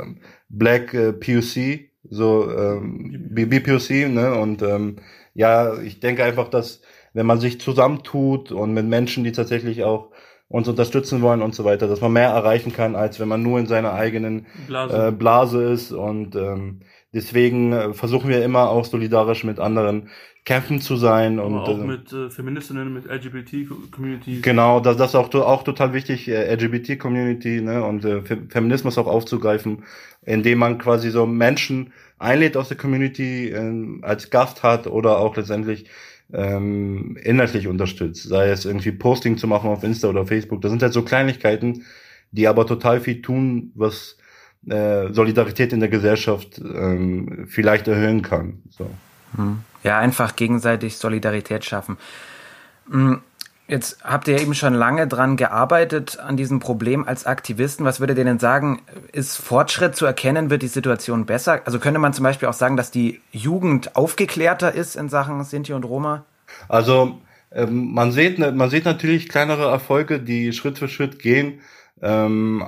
F: Black äh, POC, so ähm, BPOC, ne? Und ähm, ja, ich denke einfach, dass wenn man sich zusammentut und mit Menschen, die tatsächlich auch uns unterstützen wollen und so weiter, dass man mehr erreichen kann, als wenn man nur in seiner eigenen Blase, äh, Blase ist. Und ähm, deswegen äh, versuchen wir immer auch solidarisch mit anderen kämpfen zu sein.
G: Aber
F: und
G: auch äh, mit äh, Feministinnen, mit LGBT-Community.
F: Genau, das, das ist auch, auch total wichtig, äh, LGBT-Community ne, und äh, Feminismus auch aufzugreifen, indem man quasi so Menschen einlädt aus der Community äh, als Gast hat oder auch letztendlich ähm, inhaltlich unterstützt. Sei es irgendwie Posting zu machen auf Insta oder Facebook. Das sind halt so Kleinigkeiten, die aber total viel tun, was äh, Solidarität in der Gesellschaft ähm, vielleicht erhöhen kann. So.
B: Hm. Ja, einfach gegenseitig Solidarität schaffen. Hm, jetzt habt ihr eben schon lange dran gearbeitet an diesem Problem als Aktivisten. Was würdet ihr denn sagen? Ist Fortschritt zu erkennen? Wird die Situation besser? Also könnte man zum Beispiel auch sagen, dass die Jugend aufgeklärter ist in Sachen Sinti und Roma?
F: Also ähm, man sieht, man sieht natürlich kleinere Erfolge, die Schritt für Schritt gehen. Ähm,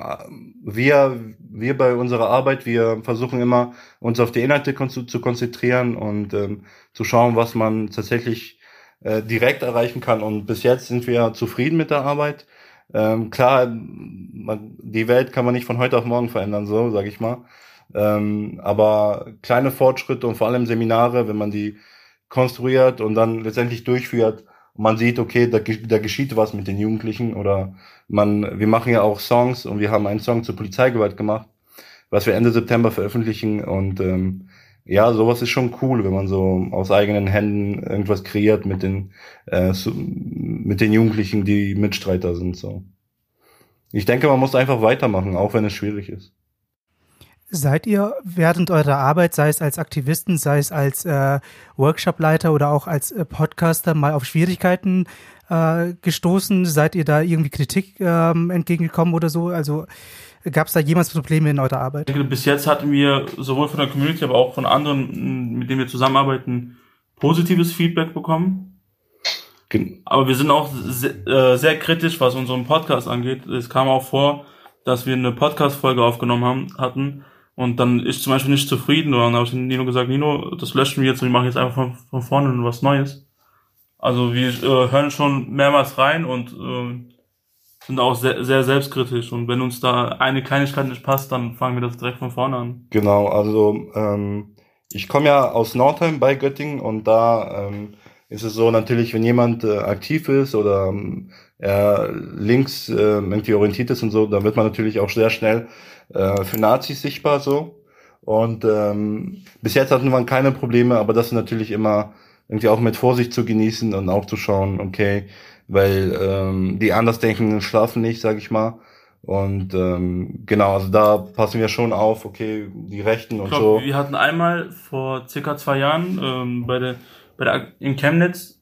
F: wir, wir bei unserer Arbeit, wir versuchen immer, uns auf die Inhalte kon zu konzentrieren und ähm, zu schauen, was man tatsächlich äh, direkt erreichen kann. Und bis jetzt sind wir zufrieden mit der Arbeit. Ähm, klar, man, die Welt kann man nicht von heute auf morgen verändern, so sage ich mal. Ähm, aber kleine Fortschritte und vor allem Seminare, wenn man die konstruiert und dann letztendlich durchführt, und man sieht, okay, da, da geschieht was mit den Jugendlichen oder man, wir machen ja auch Songs und wir haben einen Song zur Polizeigewalt gemacht, was wir Ende September veröffentlichen und ähm, ja, sowas ist schon cool, wenn man so aus eigenen Händen irgendwas kreiert mit den äh, mit den Jugendlichen, die Mitstreiter sind so. Ich denke, man muss einfach weitermachen, auch wenn es schwierig ist.
C: Seid ihr während eurer Arbeit, sei es als Aktivisten, sei es als äh, Workshopleiter oder auch als äh, Podcaster, mal auf Schwierigkeiten äh, gestoßen? Seid ihr da irgendwie Kritik ähm, entgegengekommen oder so? Also gab es da jemals Probleme in eurer Arbeit?
G: Ich denke, bis jetzt hatten wir sowohl von der Community, aber auch von anderen, mit denen wir zusammenarbeiten, positives Feedback bekommen. Aber wir sind auch sehr, äh, sehr kritisch, was unseren Podcast angeht. Es kam auch vor, dass wir eine Podcast-Folge aufgenommen haben, hatten und dann ist zum Beispiel nicht zufrieden. Und dann habe ich Nino gesagt, Nino, das löschen wir jetzt und wir machen jetzt einfach von, von vorne was Neues. Also wir äh, hören schon mehrmals rein und äh, sind auch sehr, sehr selbstkritisch. Und wenn uns da eine Kleinigkeit nicht passt, dann fangen wir das direkt von vorne an.
F: Genau, also ähm, ich komme ja aus Nordheim bei Göttingen und da ähm, ist es so natürlich, wenn jemand äh, aktiv ist oder ähm, er links äh, irgendwie orientiert ist und so, dann wird man natürlich auch sehr schnell äh, für Nazis sichtbar so. Und ähm, bis jetzt hatten wir keine Probleme, aber das ist natürlich immer irgendwie auch mit Vorsicht zu genießen und auch zu schauen, okay, weil ähm, die Andersdenkenden schlafen nicht, sag ich mal. Und ähm, genau, also da passen wir schon auf, okay, die Rechten und
G: ich glaub,
F: so.
G: Wir hatten einmal vor circa zwei Jahren ähm, bei der, bei der in Chemnitz,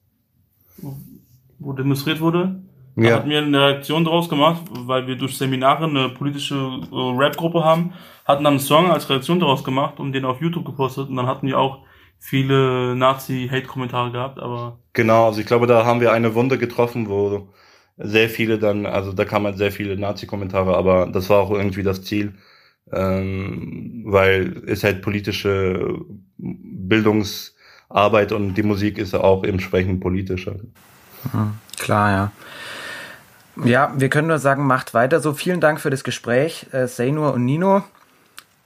G: wo demonstriert wurde, ja. hatten wir eine Reaktion daraus gemacht, weil wir durch Seminare eine politische äh, Rap-Gruppe haben, hatten dann einen Song als Reaktion daraus gemacht und den auf YouTube gepostet und dann hatten wir auch viele Nazi-Hate-Kommentare gehabt, aber.
F: Genau, also ich glaube, da haben wir eine Wunde getroffen, wo sehr viele dann, also da kamen sehr viele Nazi-Kommentare, aber das war auch irgendwie das Ziel, ähm, weil es halt politische Bildungsarbeit und die Musik ist auch entsprechend politischer.
B: Mhm, klar, ja. Ja, wir können nur sagen, macht weiter so. Vielen Dank für das Gespräch, äh, Seinur und Nino.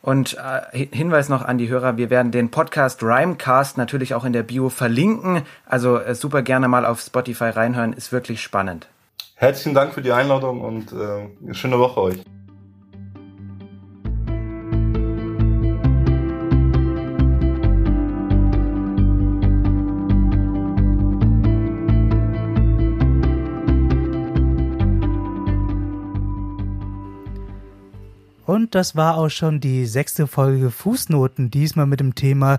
B: Und äh, Hinweis noch an die Hörer, wir werden den Podcast Rhymecast natürlich auch in der Bio verlinken. Also äh, super gerne mal auf Spotify reinhören, ist wirklich spannend.
F: Herzlichen Dank für die Einladung und äh, schöne Woche euch.
C: Und das war auch schon die sechste Folge Fußnoten, diesmal mit dem Thema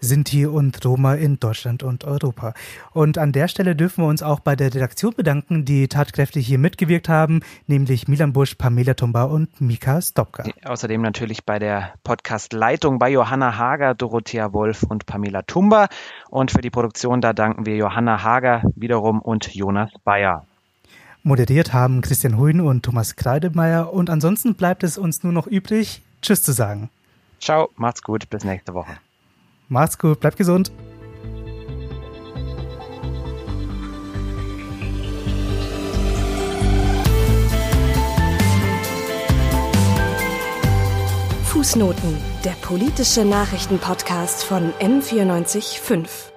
C: Sinti und Roma in Deutschland und Europa. Und an der Stelle dürfen wir uns auch bei der Redaktion bedanken, die tatkräftig hier mitgewirkt haben, nämlich Milan Busch, Pamela Tumba und Mika Stopka.
B: Außerdem natürlich bei der Podcast-Leitung bei Johanna Hager, Dorothea Wolf und Pamela Tumba. Und für die Produktion, da danken wir Johanna Hager wiederum und Jonas Bayer.
C: Moderiert haben Christian Huyn und Thomas Kreidemeier. Und ansonsten bleibt es uns nur noch übrig, Tschüss zu sagen.
B: Ciao, macht's gut, bis nächste Woche.
C: Macht's gut, bleibt gesund.
A: Fußnoten, der politische Nachrichtenpodcast von M945.